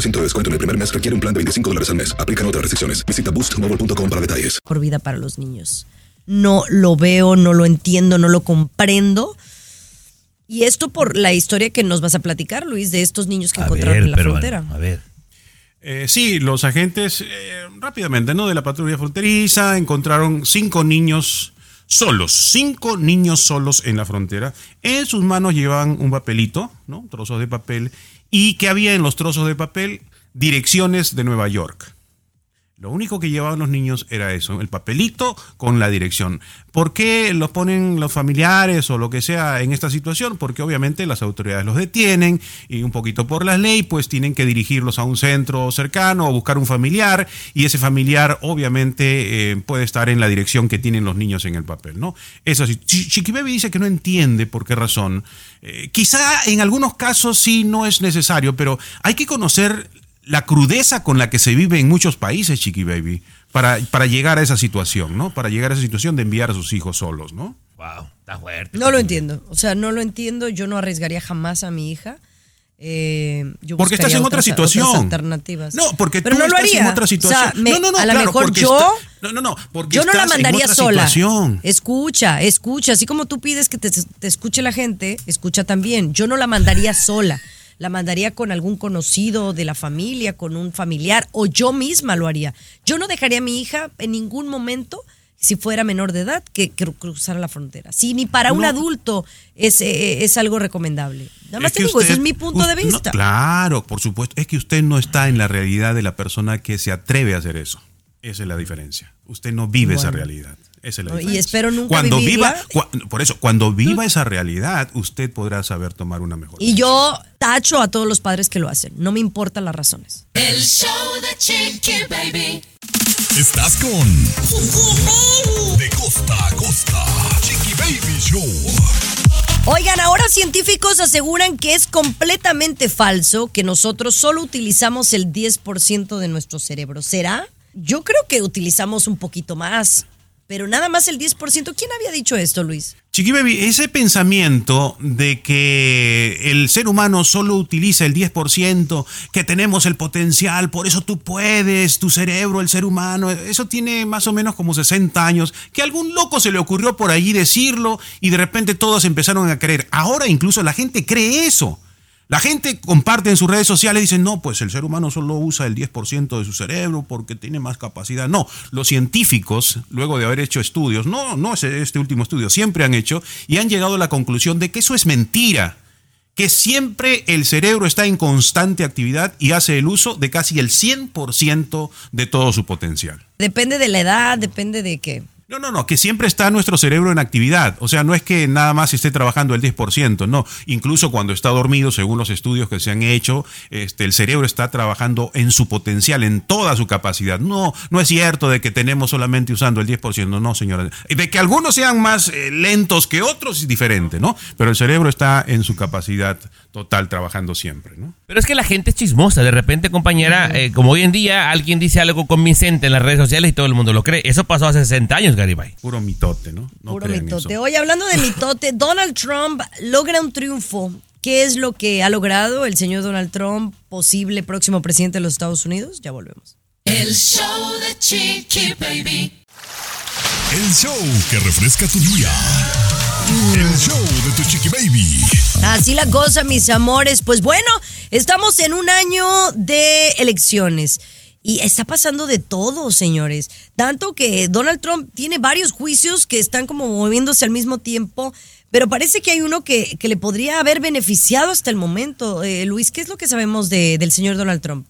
S1: de descuento en el primer mes requiere un plan de 25 dólares al mes. Aplican otras restricciones. Visita boostmobile.com para detalles.
S2: vida para los niños. No lo veo, no lo entiendo, no lo comprendo. Y esto por la historia que nos vas a platicar, Luis, de estos niños que
S3: A
S2: encontraron
S3: ver,
S2: en la
S3: pero,
S2: frontera.
S3: A ver.
S5: Eh, sí, los agentes eh, rápidamente, ¿no? De la patrulla fronteriza encontraron cinco niños solos, cinco niños solos en la frontera. En sus manos llevaban un papelito, ¿no? Trozos de papel. ¿Y que había en los trozos de papel? Direcciones de Nueva York. Lo único que llevaban los niños era eso, el papelito con la dirección. ¿Por qué los ponen los familiares o lo que sea en esta situación? Porque obviamente las autoridades los detienen y un poquito por la ley pues tienen que dirigirlos a un centro cercano o buscar un familiar y ese familiar obviamente eh, puede estar en la dirección que tienen los niños en el papel, ¿no? Eso sí, Chi- Chiqui dice que no entiende por qué razón. Eh, quizá en algunos casos sí no es necesario, pero hay que conocer la crudeza con la que se vive en muchos países, Chiqui Baby, para, para llegar a esa situación, ¿no? Para llegar a esa situación de enviar a sus hijos solos, ¿no?
S3: Wow, está fuerte.
S2: No lo entiendo. O sea, no lo entiendo. Yo no arriesgaría jamás a mi hija. Eh, yo
S5: Porque estás en otra situación.
S2: alternativas.
S5: No, porque
S2: Pero
S5: tú
S2: no lo
S5: estás
S2: haría.
S5: en otra situación.
S2: O sea, me-
S5: no, no, no,
S2: a lo
S5: claro,
S2: mejor yo.
S5: está- no, no, no, porque
S2: Yo no la mandaría sola.
S5: situación.
S2: Escucha, escucha. Así como tú pides que te, te escuche la gente, escucha también. Yo no la mandaría sola. La mandaría con algún conocido de la familia, con un familiar, o yo misma lo haría. Yo no dejaría a mi hija en ningún momento, si fuera menor de edad, que, cruzara la frontera. Sí, ni para un adulto es, eh, es algo recomendable. Nada más
S5: Es
S2: te digo, ese es mi punto de
S5: no,
S2: vista.
S5: claro, por supuesto. Es que usted no está en la realidad de la persona que se atreve a hacer eso. Esa es la diferencia. Usted no vive esa realidad. Esa es la
S2: No, y
S5: diferencia.
S2: espero nunca
S5: cuando
S2: vivirla.
S5: viva, cua- por eso, cuando viva esa realidad, usted podrá saber tomar una mejor.
S2: Y yo tacho a todos los padres que lo hacen. No me importan las razones.
S6: El show de Chiqui Baby.
S7: Estás con De costa a costa. Chiqui Baby Show.
S2: Oigan, ahora científicos aseguran que es completamente falso que nosotros solo utilizamos el 10% de nuestro cerebro. ¿Será? Yo creo que utilizamos un poquito más, pero nada más el 10%. ¿Quién había dicho esto, Luis?
S5: Chiqui Baby, ese pensamiento de que el ser humano solo utiliza el 10%, que tenemos el potencial, por eso tú puedes, tu cerebro, el ser humano, eso tiene más o menos como 60 años, que a algún loco se le ocurrió por allí decirlo y de repente todos empezaron a creer. Ahora incluso la gente cree eso. La gente comparte en sus redes sociales y dicen, no, pues el ser humano solo usa el 10% de su cerebro porque tiene más capacidad. No, los científicos, luego de haber hecho estudios, no, no es este último estudio, siempre han hecho y han llegado a la conclusión de que eso es mentira, que siempre el cerebro está en constante actividad y hace el uso de casi el 100% de todo su potencial.
S2: Depende de la edad, depende de qué.
S5: No, no, no, que siempre está nuestro cerebro en actividad. O sea, no es que nada más esté trabajando el 10%, no. Incluso cuando está dormido, según los estudios que se han hecho, este, el cerebro está trabajando en su potencial, en toda su capacidad. No, no es cierto de que tenemos solamente usando el 10%, no, señora. De que algunos sean más eh, lentos que otros es diferente, ¿no? Pero el cerebro está en su capacidad total trabajando siempre, ¿no?
S3: Pero es que la gente es chismosa. De repente, compañera, eh, como hoy en día alguien dice algo convincente en las redes sociales y todo el mundo lo cree. Eso pasó hace 60 años, Garibay.
S5: Puro mitote, ¿no? No
S2: Puro mitote.
S5: eso.
S2: Oye, hablando de mitote, Donald Trump logra un triunfo. ¿Qué es lo que ha logrado el señor Donald Trump, posible próximo presidente de los Estados Unidos? Ya volvemos.
S6: El show de Chiqui Baby.
S7: El show que refresca tu día. El show de tu Chiqui Baby.
S2: Así la cosa, mis amores. Pues bueno, estamos en un año de elecciones. Y está pasando de todo, señores. Tanto que Donald Trump tiene varios juicios que están como moviéndose al mismo tiempo. Pero parece que hay uno que, que le podría haber beneficiado hasta el momento. Eh, Luis, ¿qué es lo que sabemos de- del señor Donald Trump?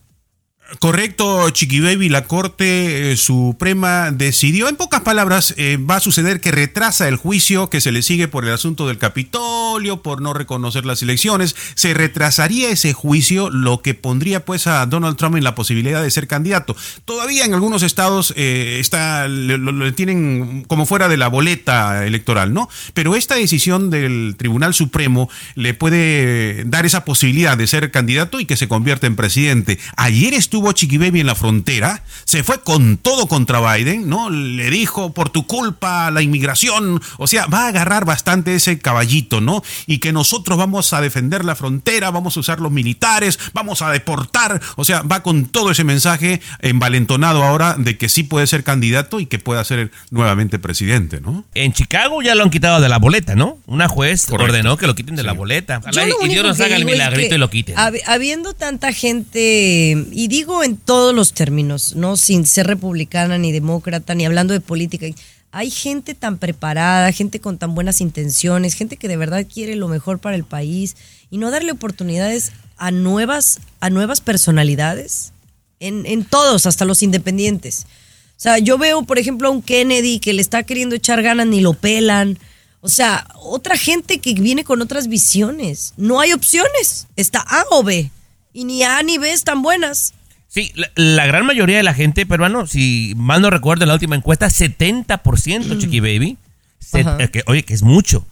S5: Correcto, Chiqui Baby, la Corte eh, Suprema decidió, en pocas palabras, eh, va a suceder que retrasa el juicio que se le sigue por el asunto del Capitolio, por no reconocer las elecciones, se retrasaría ese juicio, lo que pondría pues a Donald Trump en la posibilidad de ser candidato. Todavía en algunos estados eh, está, lo- lo tienen como fuera de la boleta electoral, ¿no? Pero esta decisión del Tribunal Supremo le puede dar esa posibilidad de ser candidato y que se convierta en presidente. Ayer estuvo Chiqui Baby en la frontera, se fue con todo contra Biden, ¿no? Le dijo, por tu culpa, la inmigración, o sea, va a agarrar bastante ese caballito, ¿no? Y que nosotros vamos a defender la frontera, vamos a usar los militares, vamos a deportar, o sea, va con todo ese mensaje envalentonado ahora de que sí puede ser candidato y que pueda ser nuevamente presidente, ¿no?
S3: En Chicago ya lo han quitado de la boleta, ¿no? Una juez
S5: Correcto.
S3: ordenó que lo quiten de la boleta. Ojalá y- Dios nos haga el
S2: es
S3: milagrito
S2: que
S3: y lo quiten.
S2: hab- Habiendo tanta gente, y digo en todos los términos, no sin ser republicana ni demócrata, ni hablando de política, hay gente tan preparada, gente con tan buenas intenciones, gente que de verdad quiere lo mejor para el país y no darle oportunidades a nuevas, a nuevas personalidades, en, en todos, hasta los independientes. O sea, yo veo, por ejemplo, a un Kennedy que le está queriendo echar ganas ni lo pelan. O sea, otra gente que viene con otras visiones. No hay opciones. Está A o B. Y ni A ni B están buenas.
S3: Sí, la, la gran mayoría de la gente peruano, si mal no recuerdo en la última encuesta, 70%, Chiqui Baby, se-
S2: Ajá.
S3: eh, que, oye, que es mucho,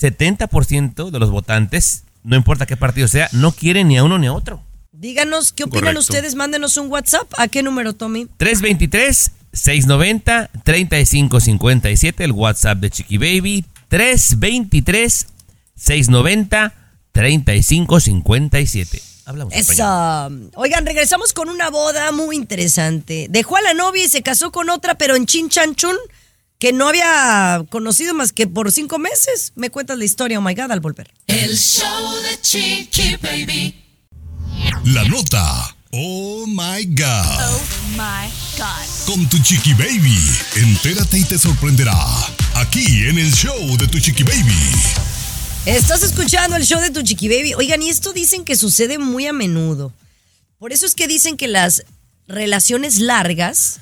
S3: 70% de los votantes, no importa qué partido sea, no quieren ni a uno ni a otro.
S2: Díganos qué opinan
S5: Correcto.
S2: ustedes. Mándenos un WhatsApp. ¿A qué número, Tommy?
S3: 323-690-3557, el WhatsApp de Chiqui Baby, 323-690-3557. Hablamos español.
S2: Eso. Oigan, regresamos con una boda muy interesante. Dejó a la novia y se casó con otra, pero en Chinchanchun, que no había conocido más que por cinco meses. Me cuentas la historia, oh my God, al volver.
S6: El show de Chiqui Baby.
S7: La nota. Oh my God.
S9: Oh my God.
S7: Con tu Chiqui Baby. Entérate y te sorprenderá. Aquí en el show de tu Chiqui Baby.
S2: Estás escuchando el show de tu Chiqui Baby. Oigan, y esto dicen que sucede muy a menudo. Por eso es que dicen que las relaciones largas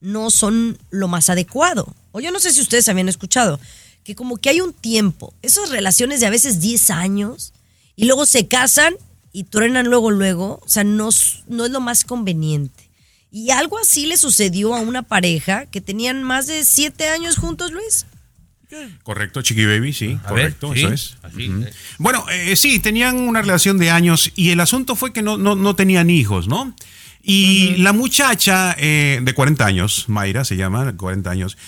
S2: no son lo más adecuado. O yo no sé si ustedes habían escuchado, que como que hay un tiempo, esas relaciones de a veces 10 años, y luego se casan y truenan luego, luego, o sea, no, no es lo más conveniente. Y algo así le sucedió a una pareja que tenían más de 7 años juntos, Luis.
S5: Correcto, Chiqui Baby, sí,
S3: A ver,
S5: correcto,
S3: sí,
S5: eso es.
S3: así, eh.
S5: Bueno, eh, sí, tenían una relación de años y el asunto fue que no, no, no tenían hijos, ¿no? Y la muchacha eh, de 40 años, Mayra se llama, 40 años,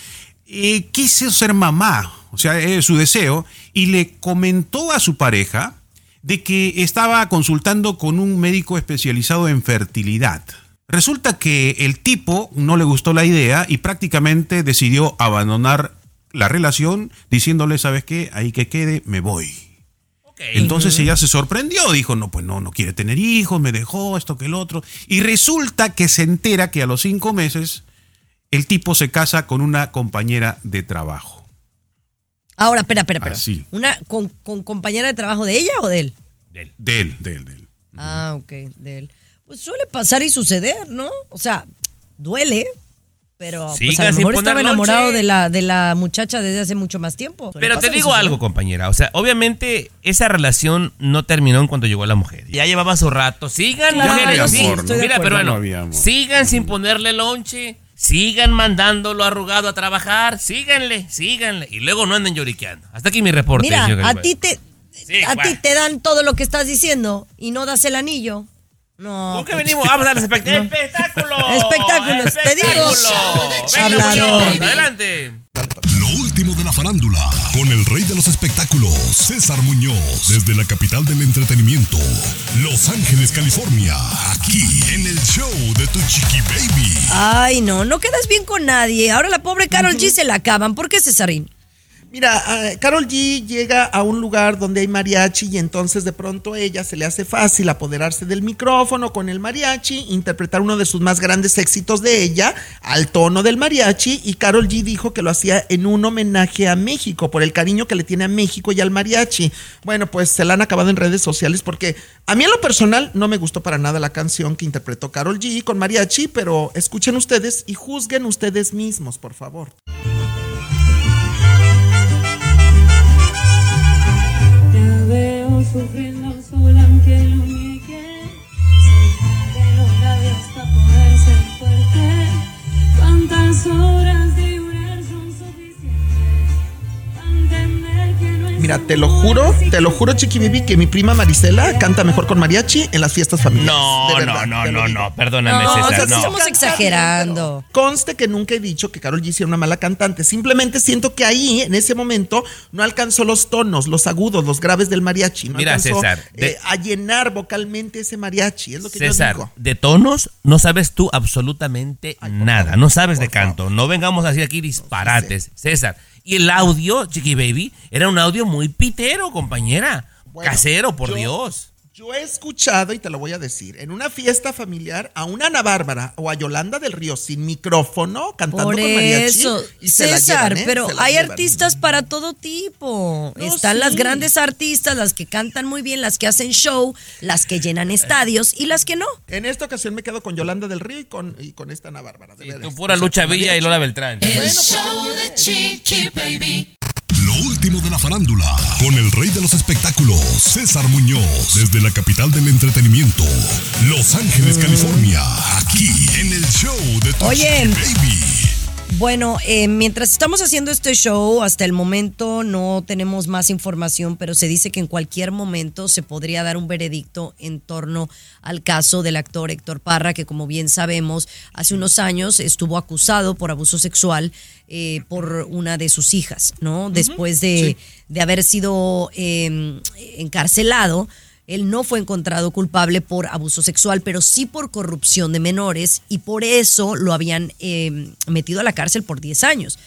S5: quiso ser mamá, o sea, es su deseo, y le comentó a su pareja de que estaba consultando con un médico especializado en fertilidad. Resulta que el tipo no le gustó la idea y prácticamente decidió abandonar la relación diciéndole, ¿sabes qué? Ahí que quede, me voy. Entonces ella se sorprendió, dijo, no, pues no, no quiere tener hijos, me dejó esto que el otro. Y resulta que se entera que a los cinco meses el tipo se casa con una compañera de trabajo.
S2: Ahora, espera, espera, espera.
S5: Así.
S2: ¿Una con, con compañera de trabajo de ella o de él?
S5: De él, de él, de él.
S2: Ah, ok, de él. Pues suele pasar y suceder, ¿no? O sea, duele, pero pues, a lo mejor estaba enamorado
S3: lonche.
S2: de la, de la muchacha desde hace mucho más tiempo.
S3: Pero te digo algo, compañera. O sea, obviamente esa relación no terminó en cuanto llegó la mujer. Ya llevaba su rato. Sigan,
S2: Claro,
S3: mujeres.
S2: sí,
S3: Mira, pero
S5: no
S3: bueno, sigan sin ponerle lonche. Sigan mandándolo arrugado a trabajar. Síganle, síganle. Y luego no anden lloriqueando. Hasta aquí mi reporte.
S2: Mira, a ti te
S3: Sí,
S2: a
S3: bueno.
S2: ti te dan todo lo que estás diciendo y no das el anillo. No.
S3: ¿Por qué
S2: pues,
S3: venimos? Vamos a dar espect- espectáculo.
S2: Espectáculos.
S3: Espectáculo. Venga,
S2: Hablador.
S3: adelante.
S7: Lo último de la farándula, con el rey de los espectáculos, César Muñoz, desde la capital del entretenimiento, Los Ángeles, California, aquí en el show de Tu Chiqui Baby.
S2: Ay, no, no quedas bien con nadie. Ahora la pobre Carol G se la acaban. ¿Por qué, Cesarín?
S4: Mira, ah, Carol G llega a un lugar donde hay mariachi y entonces de pronto a ella se le hace fácil apoderarse del micrófono con el mariachi, interpretar uno de sus más grandes éxitos de ella al tono del mariachi y Carol G dijo que lo hacía en un homenaje a México por el cariño que le tiene a México y al mariachi. Bueno, pues se la han acabado en redes sociales porque a mí en lo personal no me gustó para nada la canción que interpretó Carol G con mariachi, pero escuchen ustedes y juzguen ustedes mismos, por favor.
S10: Veo sufriendo sola aunque lo niegue. Se de los labios para poder ser fuerte. ¿Cuántas horas
S4: Mira, te lo juro, te lo juro, Chiqui Baby, que mi prima Marisela canta mejor con mariachi en las fiestas familiares.
S3: No,
S4: De
S3: no,
S4: verdad,
S3: no, no, no. Perdóname,
S2: No, o sea,
S3: César.
S2: sí
S3: No.
S2: somos exagerando.
S4: Conste que nunca he dicho que Carol G sea una mala cantante. Simplemente siento que ahí, en ese momento, no alcanzó los tonos, los agudos, los graves del mariachi. No
S3: Mira,
S4: alcanzó
S3: César, de-
S4: eh, a llenar vocalmente ese mariachi. Es lo que yo
S3: César,
S4: digo.
S3: de tonos no sabes tú absolutamente
S4: Ay,
S3: nada.
S4: favor,
S3: no sabes de canto. No vengamos a decir aquí disparates. César. Y el audio, Chiqui Baby, era un audio muy pitero, compañera.
S4: Bueno,
S3: Casero, por
S4: yo-
S3: Dios.
S4: Yo he escuchado, y te lo voy a decir, en una fiesta familiar a una Ana Bárbara o a Yolanda del Río sin micrófono cantando
S2: Por
S4: con mariachi.
S2: eso,
S4: y se la
S2: César,
S4: llevan, ¿eh?
S2: pero
S4: Se la
S2: hay
S4: llevan.
S2: artistas para todo tipo.
S4: No,
S2: Están las grandes artistas, las que cantan muy bien, las que hacen show, las que llenan estadios y las que no.
S4: En esta ocasión me quedo con Yolanda del Río y con, y con esta Ana Bárbara. de
S3: Y
S4: veras.
S3: tu pura
S4: O sea,
S3: Lucha Villa y. Lola Beltrán.
S6: El show de Chiqui Baby.
S7: Lo último de la farándula, con el rey de los espectáculos, César Muñoz, desde la capital del entretenimiento, Los Ángeles, California, aquí en el show de
S2: Oye.
S7: Chiqui Baby.
S2: Bueno, eh, mientras estamos haciendo este show, hasta el momento no tenemos más información, pero se dice que en cualquier momento se podría dar un veredicto en torno al caso del actor Héctor Parra, que como bien sabemos, hace unos años estuvo acusado por abuso sexual eh, por una de sus hijas, ¿no? Después de, de haber sido eh, encarcelado. Él no fue encontrado culpable por abuso sexual, pero sí por corrupción de menores y por eso lo habían eh, metido a la cárcel por 10 años.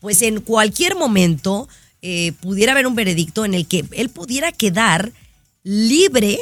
S2: Pues en cualquier momento eh, pudiera haber un veredicto en el que él pudiera quedar libre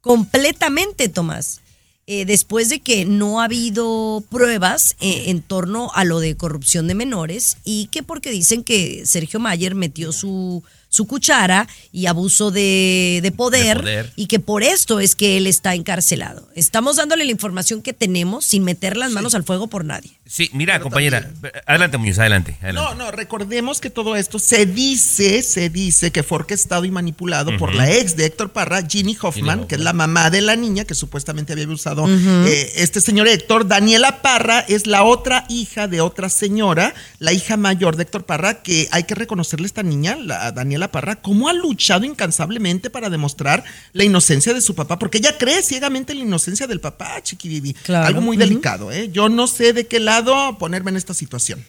S2: completamente, Tomás. eh, después de que no ha habido pruebas eh, en torno a lo de corrupción de menores y que porque dicen que Sergio Mayer metió su, su cuchara y abuso de, de poder,
S3: De poder.
S2: y que por esto es que él está encarcelado. Estamos dándole la información que tenemos sin meter las manos al fuego por nadie.
S3: Sí, mira, compañera. Adelante, Muñoz, adelante.
S4: No,
S3: adelante.
S4: no, recordemos que todo esto se dice, se dice que fue orquestado y manipulado por la ex de Héctor Parra, Ginny Hoffman, que es la mamá de la niña que supuestamente había abusado eh, este señor Héctor. Daniela Parra es la otra hija de otra señora, la hija mayor de Héctor Parra, que hay que reconocerle a esta niña, la Daniela Parra, cómo ha luchado incansablemente para demostrar la inocencia de su papá, porque ella cree ciegamente en la inocencia del papá, Chiqui Vivi.
S2: Claro.
S4: Algo muy delicado, ¿eh? Yo no sé de qué lado ponerme en esta situación.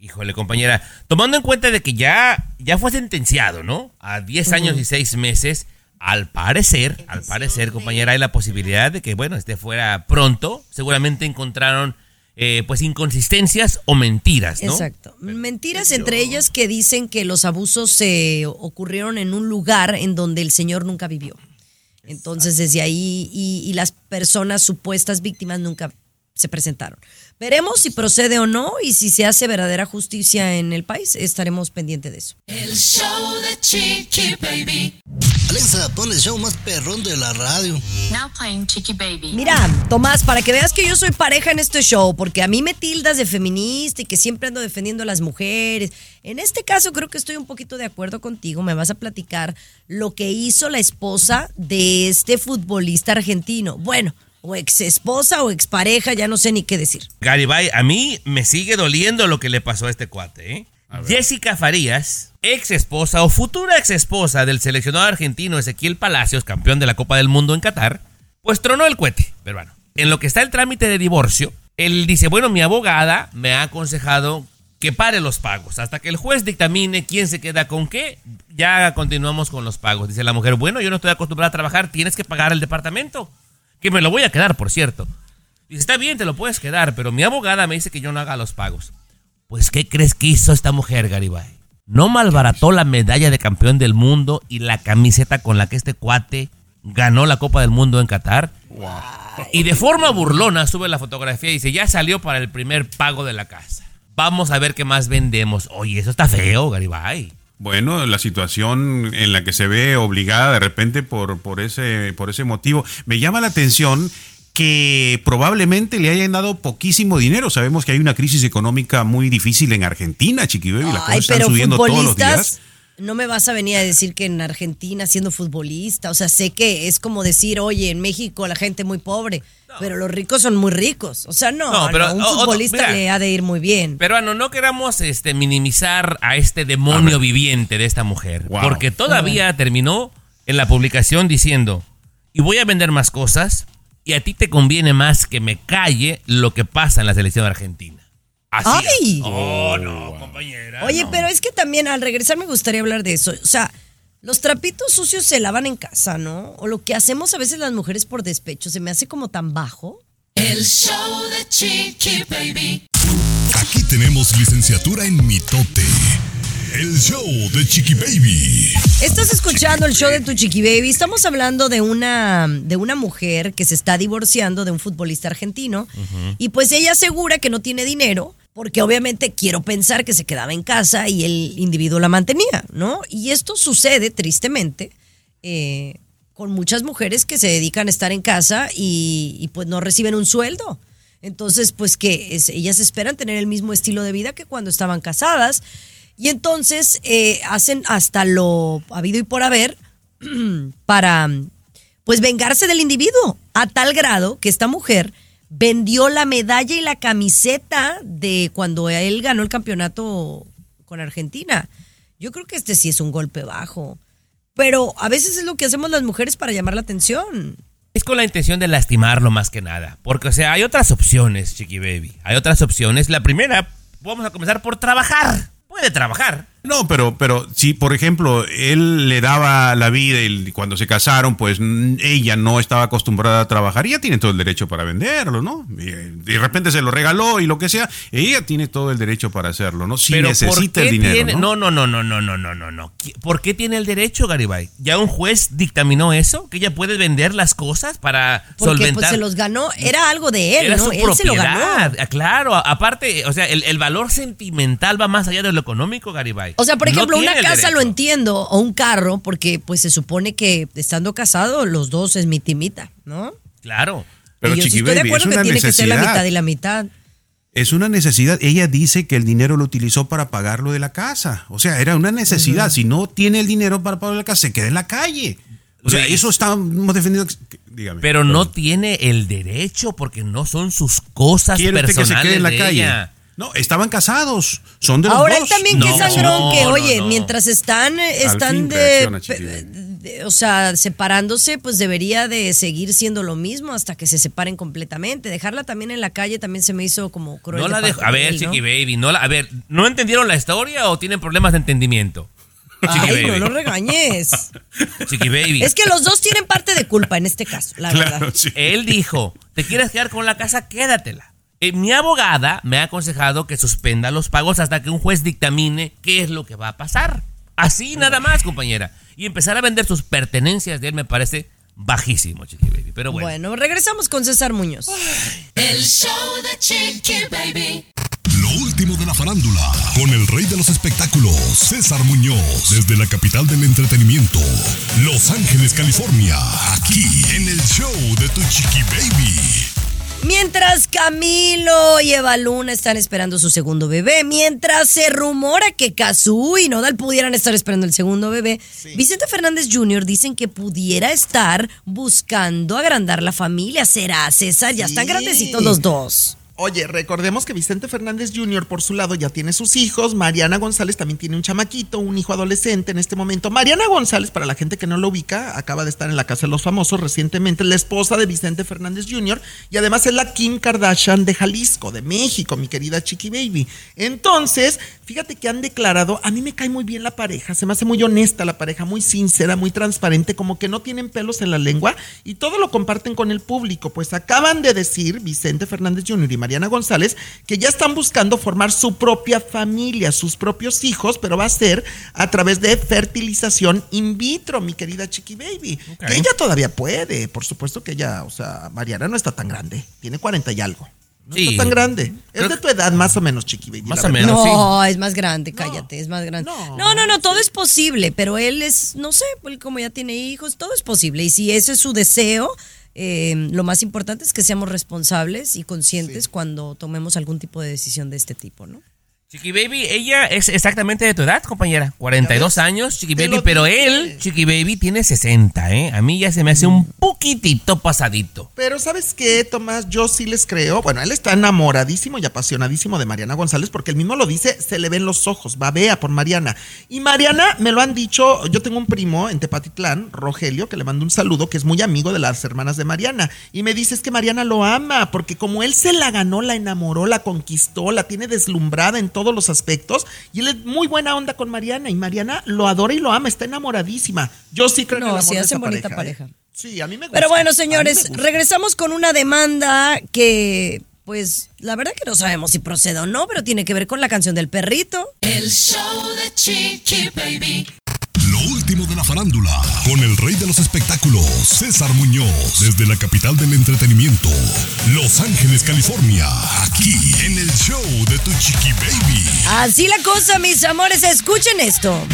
S3: Híjole, compañera, tomando en cuenta de que ya, ya fue sentenciado, ¿no? A 10 años y 6 meses, al parecer, al parecer, compañera, hay la posibilidad de que, bueno, este fuera pronto. Seguramente encontraron, eh, pues, inconsistencias o mentiras, ¿no?
S2: Exacto. Mentiras entre ellas que dicen que los abusos se ocurrieron en un lugar en donde el señor nunca vivió. Entonces, desde ahí, y, y las personas supuestas víctimas nunca se presentaron. Veremos si procede o no y si se hace verdadera justicia en el país. Estaremos pendientes de eso.
S6: El show de Chiqui Baby.
S8: Alexa, pon el show más perrón de la radio.
S9: Now playing Chicky Baby.
S2: Mira, Tomás, para que veas que yo soy pareja en este show, porque a mí me tildas de feminista y que siempre ando defendiendo a las mujeres. En este caso creo que estoy un poquito de acuerdo contigo. Me vas a platicar lo que hizo la esposa de este futbolista argentino. Bueno, o ex esposa o expareja, ya no sé ni qué decir.
S3: Garibay, a mí me sigue doliendo lo que le pasó a este cuate, ¿eh? Jessica Farías, ex esposa o futura ex esposa del seleccionado argentino Ezequiel Palacios, campeón de la Copa del Mundo en Qatar, pues tronó el cohete, peruano. En lo que está el trámite de divorcio, él dice, bueno, mi abogada me ha aconsejado que pare los pagos. Hasta que el juez dictamine quién se queda con qué, ya continuamos con los pagos. Dice la mujer, bueno, yo no estoy acostumbrada a trabajar, tienes que pagar el departamento. Que me lo voy a quedar, por cierto. Dice, está bien, te lo puedes quedar, pero mi abogada me dice que yo no haga los pagos. Pues, ¿qué crees que hizo esta mujer, Garibay? No malbarató la medalla de campeón del mundo y la camiseta con la que este cuate ganó la Copa del Mundo en Qatar. Y de forma burlona sube la fotografía y dice, ya salió para el primer pago de la casa. Vamos a ver qué más vendemos. Oye, eso está feo, Garibay.
S5: Bueno, la situación en la que se ve obligada de repente por, por, ese, por ese motivo. Me llama la atención que probablemente le hayan dado poquísimo dinero. Sabemos que hay una crisis económica muy difícil en Argentina, Chiqui Baby. Las cosas
S2: Ay,
S5: están subiendo todos los días.
S2: no me vas a venir a decir que en Argentina siendo futbolista, o sea, sé que es como decir, oye, en México la gente muy pobre, pero los ricos son muy ricos. O sea, no,
S3: No, pero
S2: no, un
S3: otro-
S2: futbolista
S3: mira.
S2: le ha de ir muy bien.
S3: Peruano, no queramos este, minimizar a este demonio viviente de esta mujer.
S5: Wow.
S3: Porque todavía terminó en la publicación diciendo, y voy a vender más cosas, y a ti te conviene más que me calle lo que pasa en la selección argentina. Así.
S2: ¡Ay!
S3: es. Oh, no, compañera.
S2: Oye,
S3: no.
S2: pero es que también al regresar me gustaría hablar de eso. O sea, los trapitos sucios se lavan en casa, ¿no? O lo que hacemos a veces las mujeres por despecho, se me hace como tan bajo.
S6: El show de Chiqui Baby.
S7: Aquí tenemos licenciatura en mitote. El show de Chiqui Baby.
S2: Estás escuchando el show de tu chiqui baby. Estamos hablando de una, de una mujer que se está divorciando de un futbolista argentino. Y pues ella asegura que no tiene dinero, porque obviamente quiero pensar que se quedaba en casa y el individuo la mantenía, ¿no? Y esto sucede tristemente eh, con muchas mujeres que se dedican a estar en casa y, pues no reciben un sueldo. Entonces, pues que ellas esperan tener el mismo estilo de vida que cuando estaban casadas. Y entonces eh, hacen hasta lo habido y por haber para pues vengarse del individuo a tal grado que esta mujer vendió la medalla y la camiseta de cuando él ganó el campeonato con Argentina. Yo creo que este sí es un golpe bajo. Pero a veces es lo que hacemos las mujeres para llamar la atención.
S3: Es con la intención de lastimarlo más que nada. Porque, o sea, hay otras opciones, Chiqui Baby. Hay otras opciones. La primera, vamos a comenzar por trabajar. Puede trabajar.
S5: No, pero, pero si, por ejemplo, él le daba la vida y cuando se casaron, pues ella no estaba acostumbrada a trabajar, ella tiene todo el derecho para venderlo, ¿no? Y, de repente se lo regaló y lo que sea, ella tiene todo el derecho para hacerlo, ¿no? Si
S3: Pero
S5: necesita
S3: ¿por qué
S5: el dinero.
S3: tiene-
S5: ¿no?
S3: no, no, no, no, no, no, no, no. ¿Qui- ¿Por qué tiene el derecho, Garibay? ¿Ya un juez dictaminó eso? ¿Que ella puede vender las cosas para
S2: Porque
S3: solventar?
S2: pues se los ganó, era algo de él,
S3: Era
S2: ¿no?
S3: su
S2: Él se lo ganó.
S3: propiedad. Ah, Claro, aparte, o sea, el, el valor sentimental va más allá de lo económico, Garibay.
S2: O sea, por ejemplo, una casa lo entiendo, o un carro, porque pues se supone que estando casado, los dos es mitimita, ¿no?
S3: Claro.
S5: Pero
S2: Y yo
S5: Chiqui
S2: estoy de
S5: Baby, es
S2: acuerdo que
S5: una
S2: tiene que ser la
S5: necesidad.
S2: mitad y la mitad.
S5: Es una necesidad. Ella dice que el dinero lo utilizó para pagar lo de la casa. O sea, era una necesidad. Si no tiene el dinero para pagar la casa, se queda en la calle. O sea, eso estamos defendiendo. Dígame.
S3: Pero no tiene el derecho porque no son sus cosas
S5: ¿Quiere usted que
S3: personales
S5: se quede en la
S3: de
S5: calle?
S3: ella.
S5: No, estaban casados. Son de los
S2: Ahora
S5: dos.
S2: él también que
S3: No,
S2: sangrón que, oye,
S3: no.
S2: mientras están, están
S5: fin
S2: de, o sea, separándose, pues debería de seguir siendo lo mismo hasta que se separen completamente. Dejarla también en la calle también se me hizo como cruel.
S3: No
S2: de
S3: la dejo.
S2: parte
S3: A ver. Chiqui Baby, no la, a ver, ¿no entendieron la historia o tienen problemas de entendimiento? Chiqui
S2: Ay, no lo regañes.
S3: Chiqui Baby.
S2: Es que los dos tienen parte de culpa en este caso, la
S5: Claro,
S2: verdad.
S5: sí.
S3: Él dijo, ¿te quieres quedar con la casa? Quédatela. Eh, mi abogada me ha aconsejado que suspenda los pagos hasta que un juez dictamine qué es lo que va a pasar. Así nada más, compañera. Y empezar a vender sus pertenencias de él me parece bajísimo, Chiqui Baby. Pero bueno.
S2: Bueno, regresamos con César Muñoz.
S6: El show de Chiqui Baby.
S7: Lo último de la farándula, con el rey de los espectáculos, César Muñoz, desde la capital del entretenimiento, Los Ángeles, California, aquí en el show de Tu Chiqui Baby.
S2: Mientras Camilo y Eva Luna están esperando su segundo bebé, mientras se rumora que Cazú y Nodal pudieran estar esperando el segundo bebé, Vicente Fernández Jr. dicen que pudiera estar buscando agrandar la familia. ¿Será, César? Ya están
S4: Sí.
S2: grandecitos los dos.
S4: Oye, recordemos que Vicente Fernández Jr. por su lado ya tiene sus hijos, Mariana González también tiene un chamaquito, un hijo adolescente en este momento. Mariana González, para la gente que no lo ubica, acaba de estar en la Casa de los Famosos recientemente, la esposa de Vicente Fernández Jr. y además es la Kim Kardashian de Jalisco, de México, mi querida Chiqui Baby. Entonces, fíjate que han declarado, a mí me cae muy bien la pareja, se me hace muy honesta la pareja, muy sincera, muy transparente, como que no tienen pelos en la lengua y todo lo comparten con el público. Pues acaban de decir Vicente Fernández Jr. y Mariana González que ya están buscando formar su propia familia, sus propios hijos, pero va a ser a través de fertilización in vitro, mi querida Chiqui Baby. Que ella todavía puede, por supuesto que ella, o sea, Mariana no está tan grande, tiene 40 y algo. No
S3: Sí.
S4: está tan grande. Es de tu edad, más o menos, Chiqui Baby.
S3: Más o menos.
S2: No,
S3: sí.
S2: es más grande, cállate, es más grande.
S4: no,
S2: No, no, no, todo es posible, pero él es, no sé, él como ya tiene hijos, todo es posible. Y si ese es su deseo, eh, lo más importante es que seamos responsables y conscientes cuando tomemos algún tipo de decisión de este tipo, ¿no?
S3: Chiqui Baby, ella es exactamente de tu edad, compañera. 42 años, Chiqui Baby, pero él, Chiqui Baby, tiene 60, ¿eh? A mí ya se me hace un poquitito pasadito.
S4: Pero ¿sabes qué, Tomás? Yo sí les creo. Bueno, él está enamoradísimo y apasionadísimo de Mariana González porque él mismo lo dice, se le ven los ojos, babea por Mariana. Y Mariana, me lo han dicho, yo tengo un primo en Tepatitlán, Rogelio, que le mando un saludo, que es muy amigo de las hermanas de Mariana. Y me dice es que Mariana lo ama, porque como él se la ganó, la enamoró, la conquistó, la tiene deslumbrada en todos los aspectos. Y él es muy buena onda con Mariana. Y Mariana lo adora y lo ama, está enamoradísima. Yo sí creo en
S2: No,
S4: el amor
S2: sí,
S4: de
S2: hacen
S4: esa
S2: bonita
S4: pareja. ¿eh?
S2: pareja.
S4: Sí, a mí me gusta.
S2: Pero bueno, señores, regresamos con una demanda que, pues, la verdad que no sabemos si procede o no, pero tiene que ver con la canción del perrito.
S6: El show de Chiqui Baby.
S7: Lo último de la farándula, con el rey de los espectáculos, César Muñoz, desde la capital del entretenimiento, Los Ángeles, California, aquí en el show de Tu Chiqui Baby.
S2: Así la cosa, mis amores, escuchen esto.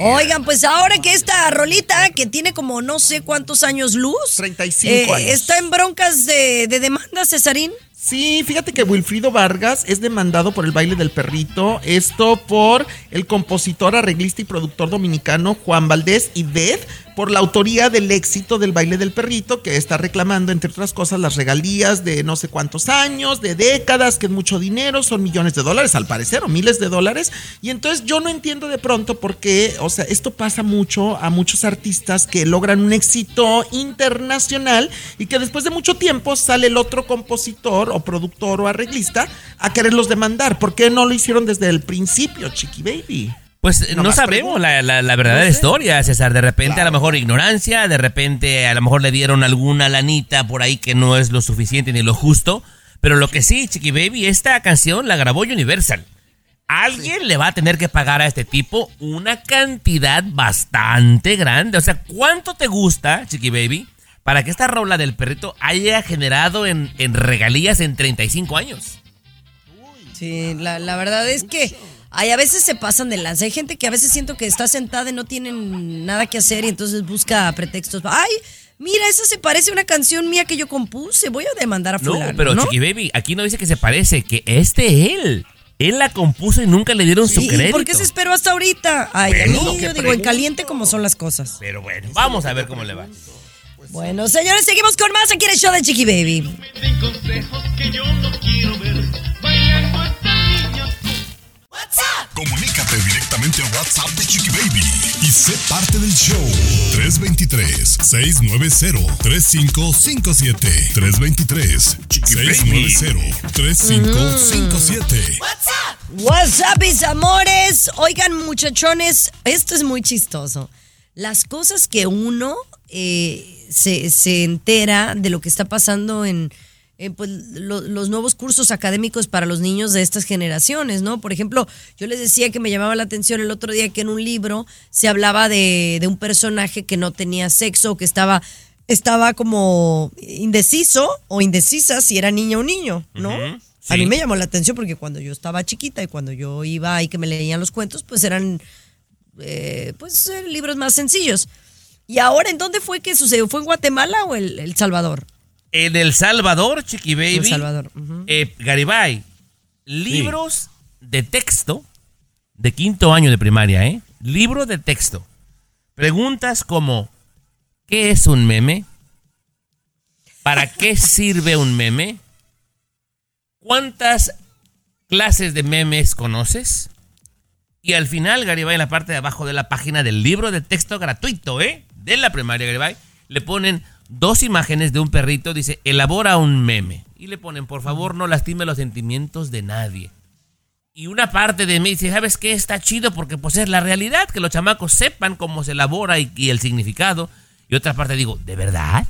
S2: Oigan, pues ahora que esta rolita, que tiene como no sé cuántos años luz,
S4: 35 años.
S2: está en broncas de, de demanda, Cesarín.
S4: Sí, fíjate que Wilfrido Vargas es demandado por el baile del perrito, esto por el compositor, arreglista y productor dominicano Juan Valdés y Beth, por la autoría del éxito del baile del perrito, que está reclamando, entre otras cosas, las regalías de no sé cuántos años, de décadas, que es mucho dinero, son millones de dólares al parecer, o miles de dólares. Y entonces yo no entiendo de pronto por qué, o sea, esto pasa mucho a muchos artistas que logran un éxito internacional y que después de mucho tiempo sale el otro compositor o productor o arreglista a quererlos demandar. ¿Por qué no lo hicieron desde el principio, Chiqui Baby?
S3: Pues no sabemos la, la- la verdadera
S4: No sé.
S3: historia, César. De repente a lo mejor ignorancia, de repente a lo mejor le dieron alguna lanita por ahí que no es lo suficiente ni lo justo. Pero lo que sí, Chiqui Baby, esta canción la grabó Universal. Alguien le va a tener que pagar a este tipo una cantidad bastante grande. O sea, ¿cuánto te gusta, Chiqui Baby, para que esta rola del perrito haya generado en, en regalías en 35 años.
S2: Sí, la, la verdad es que hay, a veces se pasan de lanza. Hay gente que a veces siento que está sentada y no tienen nada que hacer y entonces busca pretextos. Ay, mira, esa se parece a una canción mía que yo compuse. Voy a demandar a
S3: No,
S2: fulano.
S3: pero
S2: ¿no?
S3: Chiqui Baby, aquí no dice que se parece, que este él. Él la compuso y nunca le dieron su
S2: Sí,
S3: crédito.
S2: ¿Por qué se esperó hasta ahorita? Ay, a
S3: Bueno,
S2: mí,
S3: lo
S2: yo digo, en caliente como son las cosas.
S3: Pero bueno, vamos a ver cómo le va.
S2: Bueno, señores, seguimos con más aquí en el show de Chiqui Baby.
S6: consejos que yo no quiero ver. Bailando.
S7: Comunícate directamente a WhatsApp de Chiqui Baby y sé parte del show. 323-690-3557. 323-690-3557.
S2: What's up, mis amores? Oigan, muchachones, esto es muy chistoso. Las cosas que uno eh, se, se entera de lo que está pasando en eh, pues, lo- los nuevos cursos académicos para los niños de estas generaciones, ¿no? Por ejemplo, yo les decía que me llamaba la atención el otro día que en un libro se hablaba de, de un personaje que no tenía sexo, que estaba, estaba como indeciso o indecisa si era niña o niño, ¿no? A mí me llamó la atención porque cuando yo estaba chiquita y cuando yo iba ahí que me leían los cuentos, pues eran eh, pues eh, libros más sencillos. ¿Y ahora en dónde fue que sucedió? ¿Fue en Guatemala o el, El Salvador?
S3: En El Salvador, Chiqui Baby.
S2: El Salvador.
S3: eh, Garibay, libros de texto de quinto año de primaria, ¿eh? Libro de texto. Preguntas como, ¿qué es un meme? ¿Para qué sirve un meme? ¿Cuántas clases de memes conoces? Y al final, Garibay, en la parte de abajo de la página del libro de texto gratuito, ¿eh? De la primaria, Garibay, le ponen dos imágenes de un perrito, dice, elabora un meme. Y le ponen, por favor, no lastime los sentimientos de nadie. Y una parte de mí dice, ¿sabes qué? Está chido porque pues es la realidad, que los chamacos sepan cómo se elabora y, y el significado. Y otra parte digo, ¿de verdad?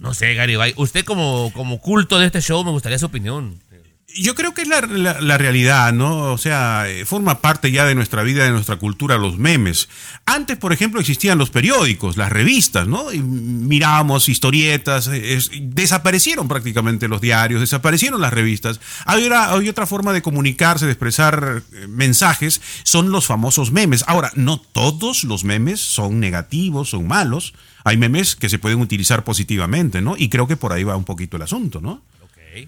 S3: No sé, Garibay. Usted como, como culto de este show, me gustaría su opinión.
S5: Yo creo que es la, realidad, ¿no? O sea, eh, forma parte ya de nuestra vida, de nuestra cultura, los memes. Antes, por ejemplo, existían los periódicos, las revistas, ¿no? Y mirábamos historietas, eh, es- desaparecieron prácticamente los diarios, desaparecieron las revistas. Hay, otra- hay otra forma de comunicarse, de expresar eh, mensajes, son los famosos memes. Ahora, no todos los memes son negativos, son malos. Hay memes que se pueden utilizar positivamente, ¿no? Y creo que por ahí va un poquito el asunto, ¿no?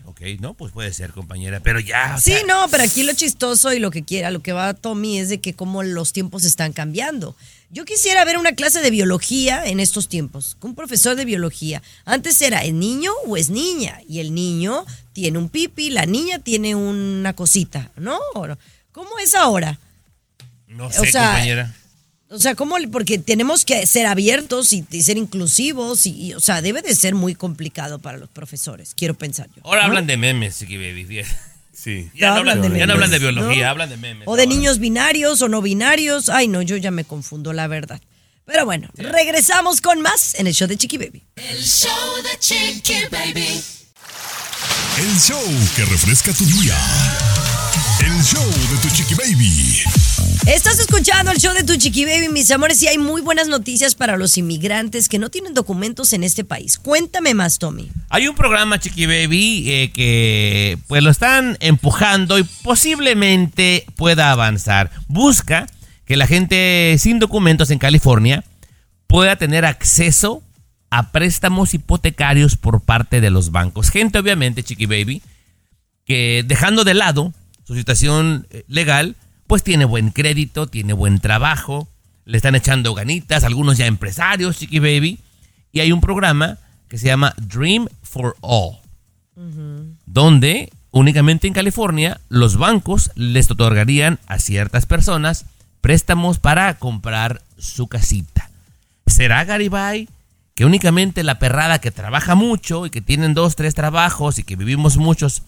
S3: Ok, no, pues puede ser, compañera, pero ya. o
S2: Sí,
S3: sea,
S2: no, pero aquí lo chistoso y lo que quiera, lo que va Tommy es de que cómo los tiempos están cambiando. Yo quisiera ver una clase de biología en estos tiempos, un profesor de biología. Antes era el niño o es niña y el niño tiene un pipi, la niña tiene una cosita, ¿no? ¿Cómo es ahora?
S3: No sé,
S2: o sea,
S3: compañera.
S2: O sea, ¿cómo? Porque tenemos que ser abiertos y, y ser inclusivos y, y, o sea, debe de ser muy complicado para los profesores, quiero pensar yo.
S3: Ahora
S2: ¿no?
S3: hablan de memes, Chiqui Baby.
S5: Sí.
S3: Ya, no hablan, de, ya no hablan de
S2: memes,
S3: biología,
S2: ¿no?
S3: hablan de memes.
S2: O de
S3: ahora.
S2: niños binarios o no binarios. Ay, no, yo ya me confundo, la verdad. Pero bueno, regresamos con más en el show de Chiqui Baby.
S6: El show de Chiqui Baby.
S7: El show que refresca tu día. El show de tu chiqui baby.
S2: Estás escuchando el show de tu Chiqui Baby, mis amores, y hay muy buenas noticias para los inmigrantes que no tienen documentos en este país. Cuéntame más, Tommy.
S3: Hay un programa, Chiqui Baby, eh, que pues lo están empujando y posiblemente pueda avanzar. Busca que la gente sin documentos en California pueda tener acceso a préstamos hipotecarios por parte de los bancos. Gente, obviamente, Chiqui Baby, que dejando de lado su situación eh, legal, pues tiene buen crédito, tiene buen trabajo, le están echando ganitas, algunos ya empresarios, Chiqui Baby, y hay un programa que se llama Dream for All, donde únicamente en California los bancos les otorgarían a ciertas personas préstamos para comprar su casita. ¿Será Garibay que únicamente la perrada que trabaja mucho y que tienen dos, tres trabajos y que vivimos muchos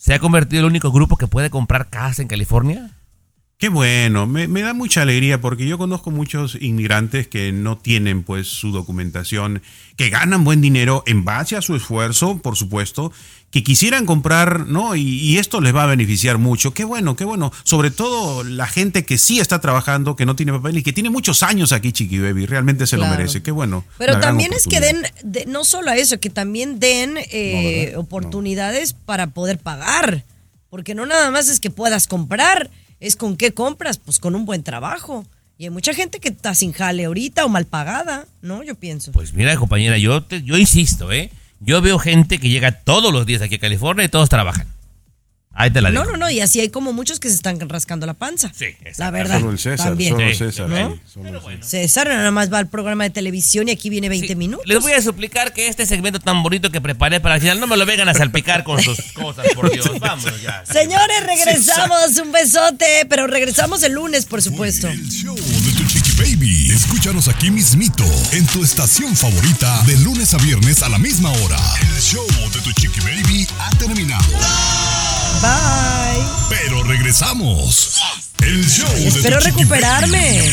S3: se ha convertido en el único grupo que puede comprar casa en California?
S5: Qué bueno, me, me, da mucha alegría porque yo conozco muchos inmigrantes que no tienen pues su documentación, que ganan buen dinero en base a su esfuerzo, por supuesto, que quisieran comprar, ¿no? Y, y, esto les va a beneficiar mucho. Qué bueno, qué bueno. Sobre todo la gente que sí está trabajando, que no tiene papel y que tiene muchos años aquí, Chiqui Baby, realmente se
S2: Claro.
S5: lo merece. Qué bueno.
S2: Pero también es que den, de- no solo a eso, que también den eh, oportunidades para poder pagar. Porque no nada más es que puedas comprar, es con qué compras, pues con un buen trabajo. Y hay mucha gente que está sin jale ahorita o mal pagada, ¿no? Yo pienso.
S3: Pues mira, compañera, yo, te- yo insisto, ¿eh? Yo veo gente que llega todos los días aquí a California y todos trabajan. Ahí te la
S2: no,
S3: dejo.
S2: no, no, y así hay como muchos que se están rascando la panza.
S3: Sí,
S2: La verdad.
S5: Solo el César,
S2: también.
S5: solo
S3: Sí,
S5: César.
S2: ¿no?
S5: sí, solo el César.
S2: César nada más va al programa de televisión y aquí viene 20 minutos.
S3: Les voy a suplicar que este segmento tan bonito que preparé para el final no me lo vengan a salpicar con sus cosas, por Dios. Vámonos ya.
S2: Señores, regresamos. Un besote, pero regresamos el lunes, por supuesto.
S7: El show de tu chiqui baby. Escúchanos aquí mismito en tu estación favorita de lunes a viernes a la misma hora. El show de tu chiqui baby ha terminado.
S2: Bye.
S7: Pero regresamos. El show
S2: Espero recuperarme.